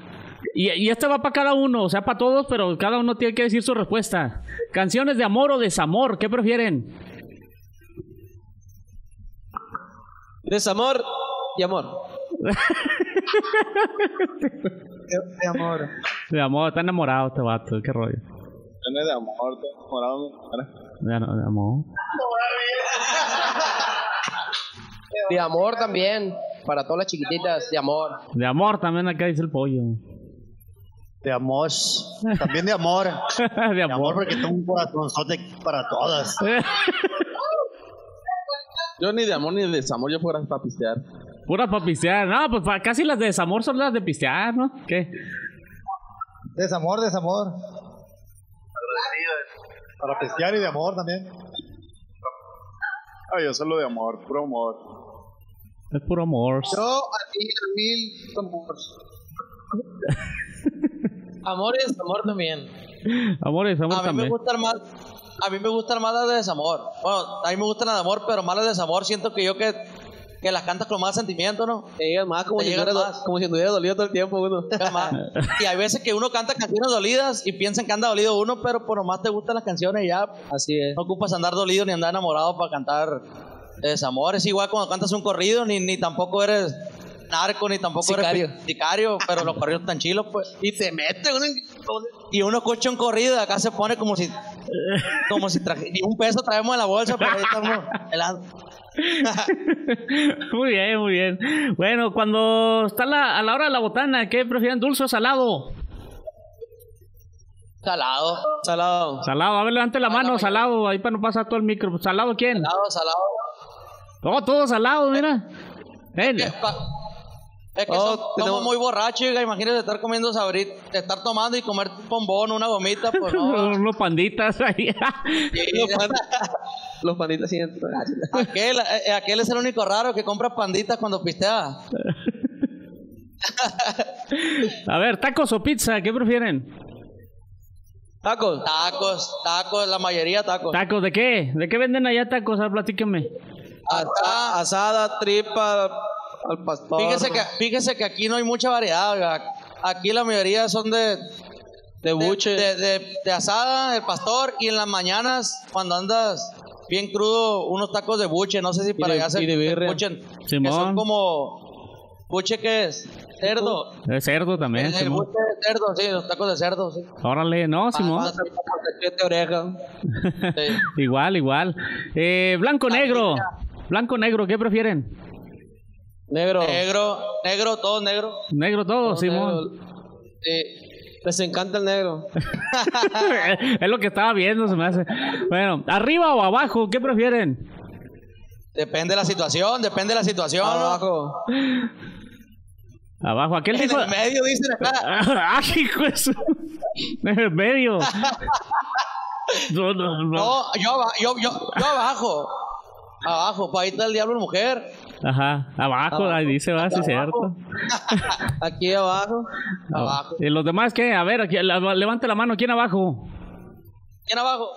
Y, y este va para cada uno, o sea, para todos, pero cada uno tiene que decir su respuesta. Canciones de amor o desamor, ¿qué prefieren? Desamor y amor. De amor. De amor, está enamorado este vato, qué rollo. Tiene de amor, te enamorado. De, de amor. De amor también, para todas las chiquititas, de amor. De amor también acá dice el pollo. De amor. También de amor. de De amor amor. porque tengo un corazonzote para todas. Yo ni de amor ni de desamor, yo fuera para pistear. Pura para pistear. No, pues pa- casi las de desamor son las de pistear, ¿no? ¿Qué? Desamor, desamor. Para pesquear y de amor también. Ay, yo solo de amor, puro amor. Es puro amor. Yo a ti, mil amor. Amor y desamor también. Amor y desamor A mí me también. gustan más. A mí me gustan más las de desamor. Bueno, a mí me gustan las de amor, pero más las de desamor siento que yo que, que las cantas con más sentimiento, ¿no? Te llegan más como Te si, llegan más. como si estuviera dolido todo el tiempo uno. Más. Y hay veces que uno canta canciones dolidas y piensan que anda dolido uno, pero por nomás te gustan las canciones y ya. Así es. No ocupas andar dolido ni andar enamorado para cantar de desamor. Es igual cuando cantas un corrido, ni, ni tampoco eres narco, ni tampoco Sicario. eres sicario, pero los corridos están chilos, pues. Y te mete uno en- Y uno escucha un corrido y acá se pone como si. Como si traje, y un peso traemos en la bolsa, pero ahí está uno helado. muy bien, muy bien. Bueno, cuando está la- a la hora de la botana, ¿qué prefieren, dulce o salado? Salado. Salado. Salado, a ver, levante la mano, salado, ahí para no pasar todo el micro. ¿Salado quién? Salado, salado. Oh, todo salado, mira. Ven. Es, que Oh, son- tenemos- somos muy borrachos, imagínate estar comiendo sabrit, estar tomando y comer un bombón, una gomita, pues no. Unos panditas ahí. Los, pan- los panditas sí entran. Aquel, eh, aquel es el único raro que compra panditas cuando pistea. a ver, tacos o pizza, ¿qué prefieren? Tacos. Tacos, tacos, la mayoría tacos. ¿Tacos de qué? ¿De qué venden allá tacos? A ver, platíquenme. Asa- asada, tripa, al pastor. Fíjese que, fíjese que aquí no hay mucha variedad. Aquí la mayoría son de, de buche. de, de- de asada, el pastor, y en las mañanas, cuando andas bien crudo, unos tacos de buche. No sé si para de- allá se de escuchen. Que son como. ¿Buche qué es? Cerdo. De cerdo también. El, el Simón. buche de cerdo, sí, los tacos de cerdo, sí. Órale, no, Simón. Ah, sí. igual, igual. Eh, blanco negro. Blanco negro, ¿qué prefieren? Negro. Negro, negro, todo negro. Negro todo, Simón. Sí. Les encanta el negro. es lo que estaba viendo, se me hace. Bueno, arriba o abajo, ¿qué prefieren? Depende de la situación, depende de la situación. Abajo. Abajo, aquel En dijo. el medio dicen acá. ¡Ah, En el medio. No, no, no. No, yo, yo, yo, yo abajo. Abajo, pues ahí está el diablo mujer. Ajá, abajo, ahí dice, va, sí, cierto. Aquí abajo. Abajo. ¿Y los demás qué? A ver, aquí, levante la mano, ¿quién abajo? ¿Quién abajo?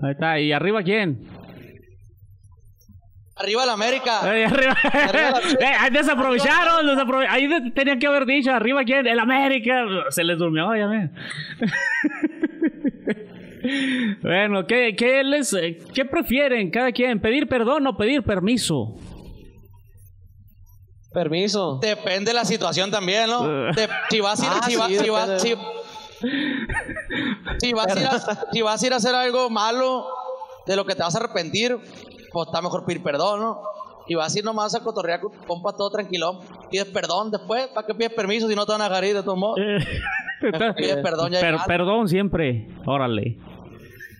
Ahí está, ¿y arriba quién? Arriba la América. Ahí arriba. Eh, ahí desaprovecharon, desaprove- ahí tenían que haber dicho, arriba quién, el América. Se les durmió, ya. bueno, ¿qué, qué, les, eh, ¿qué prefieren cada quien? ¿Pedir perdón o pedir permiso? Permiso. Depende de la situación también, ¿no? Uh. De- si vas a ir, Ah, si, va- sí, si vas- si- si vas a ir a, si vas a ir a hacer algo malo de lo que te vas a arrepentir, pues está mejor pedir perdón, ¿no? Y vas a ir nomás a cotorrear con tu compa todo tranquilón. Pides perdón después, ¿para qué pides permiso si no te van a agarrar de todos modos? Pides perdón ya. Per- ya. perdón siempre, órale.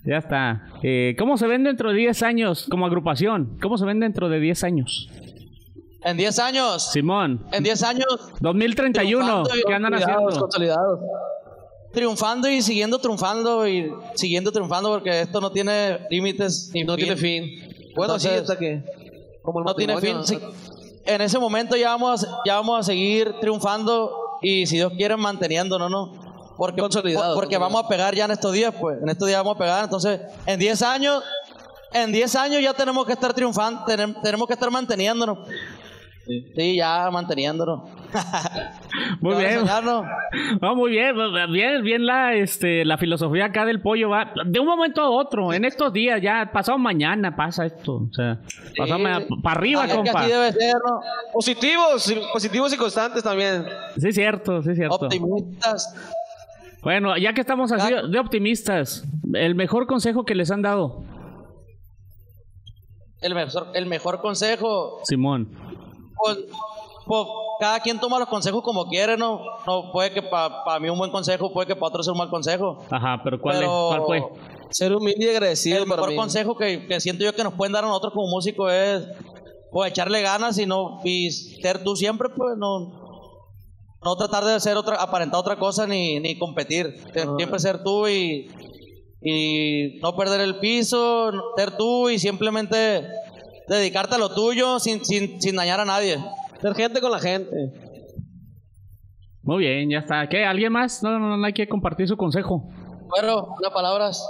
Ya está. Eh, ¿Cómo se ven dentro de 10 años como agrupación? ¿Cómo se ven dentro de 10 años? En 10 años, Simón, en 10 años 2031, Triunfando y ¿qué andan haciendo? consolidados. triunfando y siguiendo triunfando y siguiendo triunfando porque esto no tiene límites ni No tiene fin. Bueno, sí, Entonces, hasta que. Como el no tiene fin. Sí. En ese momento ya vamos, a, ya vamos a seguir triunfando y si Dios quiere manteniéndonos, ¿no? Porque, Consolidado, porque consolidado. vamos a pegar ya en estos días, pues. En estos días vamos a pegar. Entonces, en 10 años, en 10 años ya tenemos que estar triunfando, tenem- tenemos que estar manteniéndonos. Sí, ya manteniéndonos. Muy bien. No, muy bien, bien, bien la, este, la filosofía acá del pollo va de un momento a otro. En estos días, ya pasado mañana pasa esto. O sea, pasado para arriba, Ah, es que compa. así debe ser, ¿no? Positivos, sí, positivos y constantes también. Sí, cierto, sí, cierto. Optimistas. Bueno, ya que estamos así Ah. de optimistas, el mejor consejo que les han dado, El mejor, el mejor consejo Simón. pues, pues, cada quien toma los consejos como quiere, ¿no? No puede que para mí un buen consejo, puede que para otro sea un mal consejo. Ajá, pero ¿cuál, Pero es? ¿Cuál fue? Ser humilde y agradecido el para mejor mí. consejo que, que siento yo que nos pueden dar a nosotros como músicos es pues echarle ganas y no y ser tú siempre, pues no no tratar de hacer otra aparentar otra cosa ni, ni competir, Ser- siempre ser tú y y no perder el piso, no- ser tú y simplemente dedicarte a lo tuyo sin, sin, sin dañar a nadie. Ser gente con la gente. Muy bien, ya está. ¿Qué? ¿Alguien más? No, no, no hay que compartir su consejo. Bueno, unas palabras.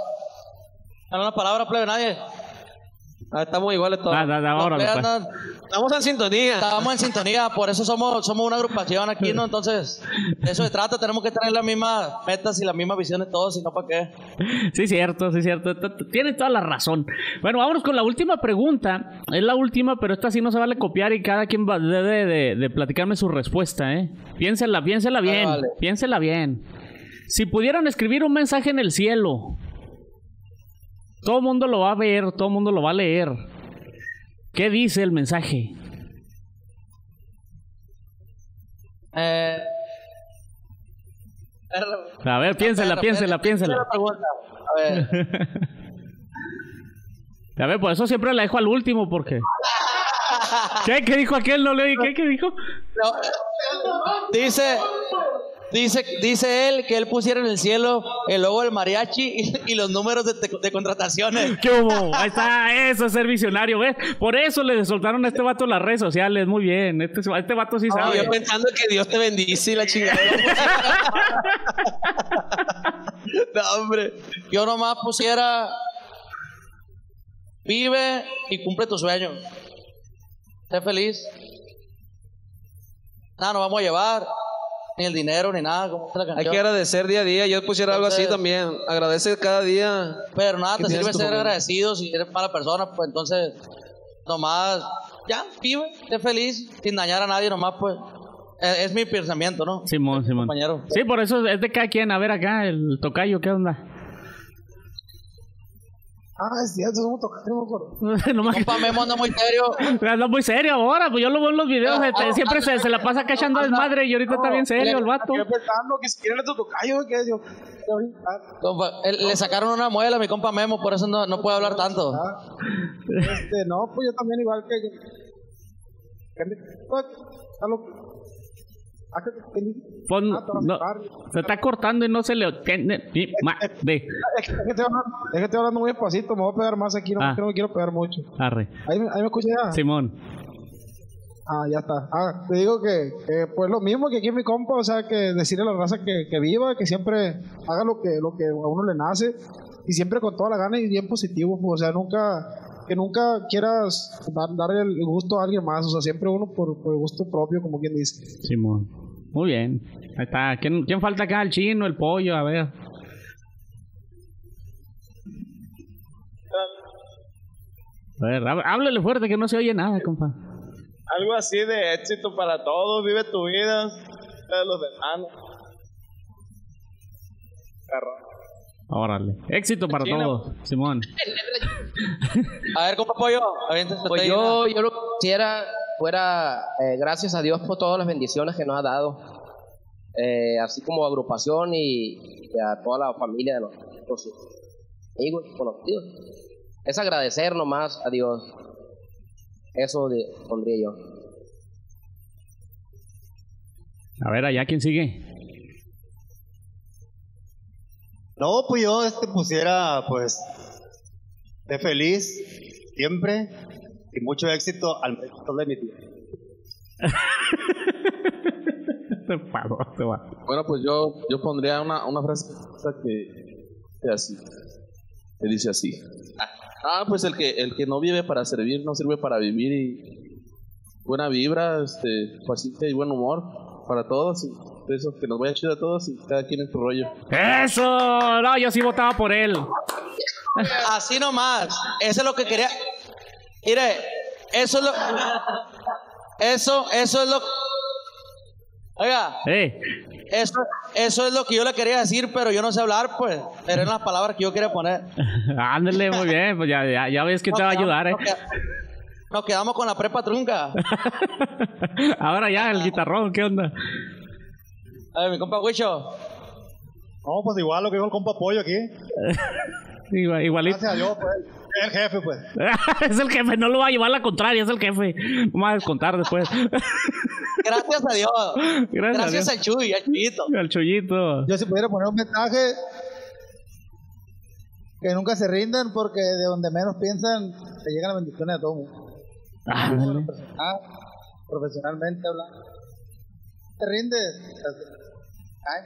Dame una palabra, plebe, nadie. Ah, estamos iguales todos. Da, da, da, Los órale, plebes pues. Estamos en sintonía. Estamos en sintonía, por eso somos, somos una agrupación aquí, ¿no? Entonces, de eso se trata, tenemos que tener las mismas metas y las mismas visiones todos, si no, ¿para qué? Sí, cierto, sí, cierto. Tiene toda la razón. Bueno, vámonos con la última pregunta. Es la última, pero esta sí no se vale copiar y cada quien va- debe de, de platicarme su respuesta, ¿eh? Piénsela, piénsela bien. vale. Piénsela bien. Si pudieran escribir un mensaje en el cielo, todo el mundo lo va a ver, todo el mundo lo va a leer. ¿Qué dice el mensaje? Eh, A ver, piénsela, piénsela, piénsela. A ver, A ver, por eso siempre la dejo al último, porque. ¿Qué? ¿Qué dijo aquel? No le oí. ¿Qué? ¿Qué dijo? no, dice, dice, dice él que él pusiera en el cielo el logo del mariachi y, y los números de, de contrataciones. ¿Qué hubo? Ahí está, eso es ser visionario, ¿ves? Por eso le soltaron a este vato las redes sociales, muy bien. Este, este vato sí Y sabe. yo pensando que Dios te bendice y la chingada. No, hombre. Yo nomás pusiera. Vive y cumple tu sueño. Sé feliz. Nada, no vamos a llevar. Ni el dinero, ni nada. Como Hay que agradecer día a día. Yo pusiera algo así también. Agradece cada día. Pero nada, te sirve ser familia. agradecido. Si eres mala persona, pues entonces. Nomás. Ya, vive. Sé feliz. Sin dañar a nadie, nomás, pues. Es, es mi pensamiento, ¿no? Simón, Simón. Compañero. Sí, por eso es de cada quien. A ver acá, el tocayo, ¿qué onda? Ah, es cierto, somos tocados, no me acuerdo. Que- Compa Memo anda muy serio. Anda muy serio ahora, pues yo lo veo en los videos. este, siempre se, se la pasa cachando desmadre y ahorita está bien serio el vato. Estoy pensando que si quieren tocayos, que yo. Compa, él- le sacaron una muela a mi compa Memo, por eso no, no puede hablar tanto. Ah, Este, no, pues yo también igual que. que- pues, ah, no, se está cortando y no se le entiende. ni ma- de. Es que, es que estoy hablando, es que estoy hablando muy despacito, me voy a pegar más aquí, no, Ah. no me quiero pegar mucho. Arre. Ahí, ahí me escuché ya. Simón. Ah, ya está. Ah, te digo que, que, pues lo mismo que aquí en mi compa, o sea, que decirle a la raza que, que viva, que siempre haga lo que, lo que a uno le nace y siempre con toda la gana y bien positivo, pues, o sea, nunca que nunca quieras dar, dar el gusto a alguien más, o sea, siempre uno por, por gusto propio, como quien dice. Simón. Muy bien. Ahí está. ¿Quién, quién falta acá? El chino, el pollo, a ver. A ver, há- háblele fuerte que no se oye nada, compa. Algo así de éxito para todos. Vive tu vida. De los demás. Perro. Órale. Éxito para Chino. todos, Simón. A ver, compa Pollo, Pues yo, yo lo que quisiera fuera eh, gracias a Dios por todas las bendiciones que nos ha dado, eh, así como agrupación y, y a toda la familia de nosotros, sus amigos, conocidos. Es agradecer nomás a Dios. Eso de- pondría yo. A ver, allá, ¿quién sigue? No, pues yo este pusiera, pues, de feliz siempre y mucho éxito al resto de mi vida. Se paró, se va. Bueno, pues yo, yo pondría una, una frase que, que así, que dice así. Ah, pues el que, el que no vive para servir no sirve para vivir y buena vibra, este, paciencia y buen humor para todos. Y eso, que nos vaya chido a todos y cada quien en su rollo. ¡Eso! No, yo sí votaba por él. Así nomás. Eso es lo que quería. Mire, eso es lo. Eso, eso es lo. Oiga, ¡Eh! eso, eso es lo que yo le quería decir, pero yo no sé hablar, pues. Eran las palabras que yo quería poner. Ándale, muy bien. Pues ya, ya, ya ves que te va a ayudar, ¿eh? Nos quedamos- Nos quedamos con la prepa trunca. Ahora ya, el guitarrón, ¿qué onda? A ver, mi compa Huicho. No, pues igual lo que dijo el compa Pollo aquí. Igual- igualito. Gracias a Dios, pues. El jefe, pues. es el jefe, no lo va a llevar a la contraria, es el jefe. No me va a descontar después. Gracias a Dios. Gracias, a Gracias Dios. al Chuy, al Chuyito. Al chollito. Yo si pudiera poner un mensaje que nunca se rindan porque de donde menos piensan te llegan las bendiciones a todo mundo. Ah, profesionalmente hablando. Te rindes. Ay,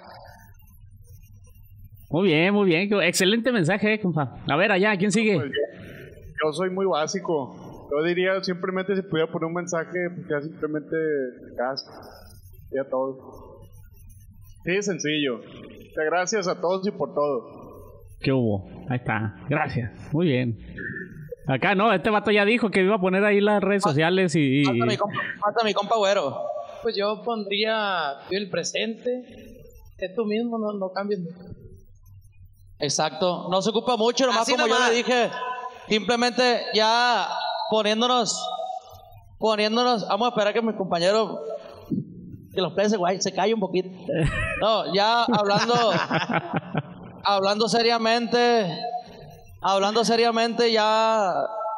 Muy bien, muy bien. Excelente mensaje, eh, compa. A ver, allá, ¿quién sigue? Pues yo, yo soy muy básico. Yo diría simplemente si pudiera poner un mensaje, pues ya simplemente gas. Y a todos. Sí, sencillo. Muchas gracias a todos y por todo. ¿Qué hubo? Ahí está. Gracias. Muy bien. Acá no, este vato ya dijo que iba a poner ahí las redes sociales y... y- mi compa, falta mi compa güero. Pues yo pondría el presente. Es tú mismo, no, no cambies. Exacto. No se ocupa mucho, nomás Así como yo nomás. le dije. Simplemente ya poniéndonos, poniéndonos. Vamos a esperar que mi compañero, que los peces, güey, se calle un poquito. No, ya hablando, hablando seriamente, hablando seriamente, ya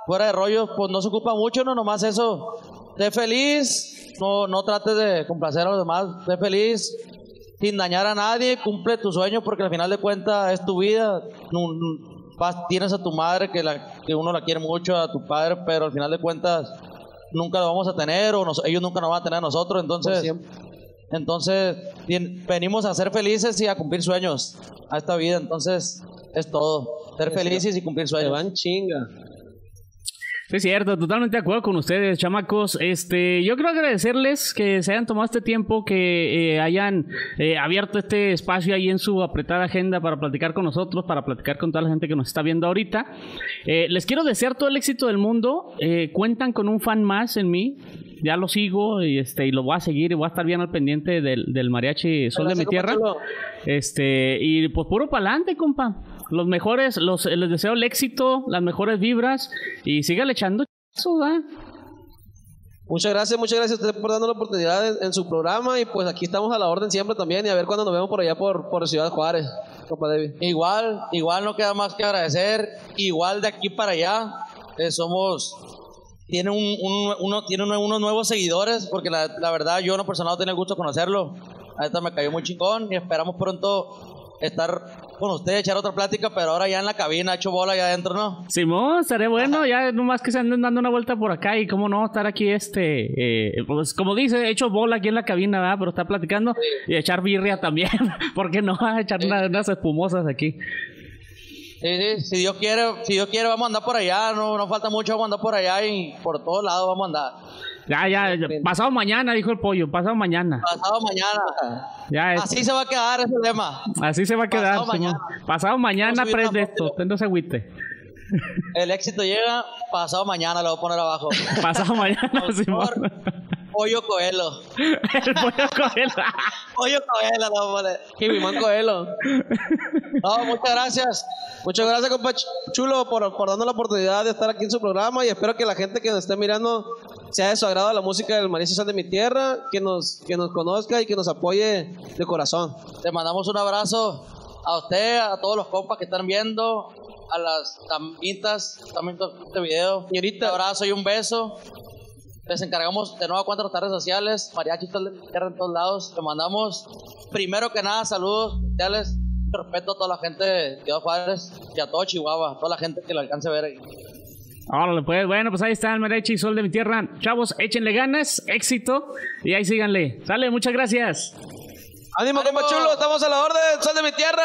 fuera de rollo, pues no se ocupa mucho, no nomás eso. Sé feliz, no, no trates de complacer a los demás, sé feliz, sin dañar a nadie, cumple tu sueño porque al final de cuentas es tu vida. Vas- tienes a tu madre que, la, que uno la quiere mucho, a tu padre, pero al final de cuentas nunca lo vamos a tener o nos- ellos nunca nos van a tener a nosotros. Entonces, entonces venimos a ser felices y a cumplir sueños a esta vida. Entonces, es todo. Ser felices y cumplir Te sueños. van chinga. Sí, es cierto, totalmente de acuerdo con ustedes, chamacos. Este, yo quiero agradecerles que se hayan tomado este tiempo, que eh, hayan eh, abierto este espacio ahí en su apretada agenda para platicar con nosotros, para platicar con toda la gente que nos está viendo ahorita. Eh, les quiero desear todo el éxito del mundo. Eh, cuentan con un fan más en mí. Ya lo sigo y este y lo voy a seguir y voy a estar bien al pendiente del, del mariachi Sol de mi tierra. Este, y pues puro pa'lante, compa. Los mejores, los, les deseo el éxito, las mejores vibras y sígale echando eso, ¿va? Muchas gracias, muchas gracias a usted por darnos la oportunidad en, en su programa y pues aquí estamos a la orden siempre también y a ver cuándo nos vemos por allá por, por Ciudad Juárez, compa David. Igual, igual no queda más que agradecer. Igual de aquí para allá, eh, somos. Tiene un, un- uno, tiene uno- unos nuevos seguidores, porque la, la verdad yo en lo personal no tenía el gusto de conocerlo. Ahorita me cayó muy chingón y esperamos pronto estar con usted, echar otra plática, pero ahora ya en la cabina, hecho bola allá adentro, ¿no? Simón, estaré bueno, ya nomás que se anden dando una vuelta por acá y cómo no estar aquí este, eh, pues como dice, hecho bola aquí en la cabina, ¿verdad? Pero está platicando y echar birria también, ¿por qué no? Echar una- unas espumosas aquí. Sí, sí, si Dios quiere, si Dios quiere vamos a andar por allá, no, no falta mucho, vamos a andar por allá y por todos lados vamos a andar. Ya, ya, ya, pasado mañana, dijo el pollo, pasado mañana. Pasado mañana. Ya, es- Así se va a quedar ese tema. así se va a quedar. pasado mañana. Pasado mañana, prende esto, usted no se agüite. El éxito llega, pasado mañana lo voy a poner abajo. Pasado mañana, Simón. Pollo Coelho. el pollo Coelho. Pollo Coelho poner. Jimimán Coelho. No, muchas gracias. Muchas gracias, compa Ch- Chulo, por, por darnos la oportunidad de estar aquí en su programa y espero que la gente que nos esté mirando sea de su agrado la música del Mariachi Sal de mi Tierra, que nos, que nos conozca y que nos apoye de corazón. Te mandamos un abrazo a usted, a todos los compas que están viendo, a las tamitas viendo este video. Señorita. Un abrazo y un beso. Les encargamos de nuevo cuatro nuestras redes sociales, Mariachi Tierra en todos lados. Le mandamos, primero que nada, saludos especiales. Respeto a toda la gente de Ciudad Juárez y a todo Chihuahua, a toda la gente que lo alcance a ver ahí. Órale, pues bueno, pues ahí está el Mariachi Sol de mi tierra. Chavos, échenle ganas, éxito y ahí síganle. Sale, muchas gracias. ¡Ánimo, compa Chulo! ¡Estamos a la orden! ¡Sal de mi tierra!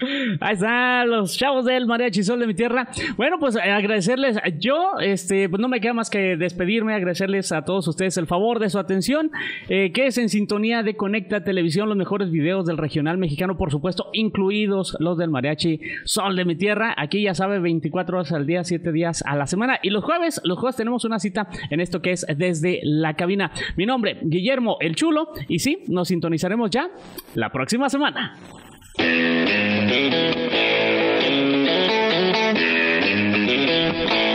Ahí están los chavos del Mariachi Sol de mi tierra. Bueno, pues eh, agradecerles. Yo, este, pues no me queda más que despedirme, agradecerles a todos ustedes el favor de su atención. Eh, que es en sintonía de Conecta Televisión, los mejores videos del regional mexicano, por supuesto, incluidos los del Mariachi Sol de mi tierra. Aquí ya sabe, 24 horas al día, 7 días a la semana. Y los jueves, los jueves tenemos una cita en esto que es desde la cabina. Mi nombre, Guillermo el Chulo. Y sí, nos sintonizaremos ya la próxima semana. Thank you.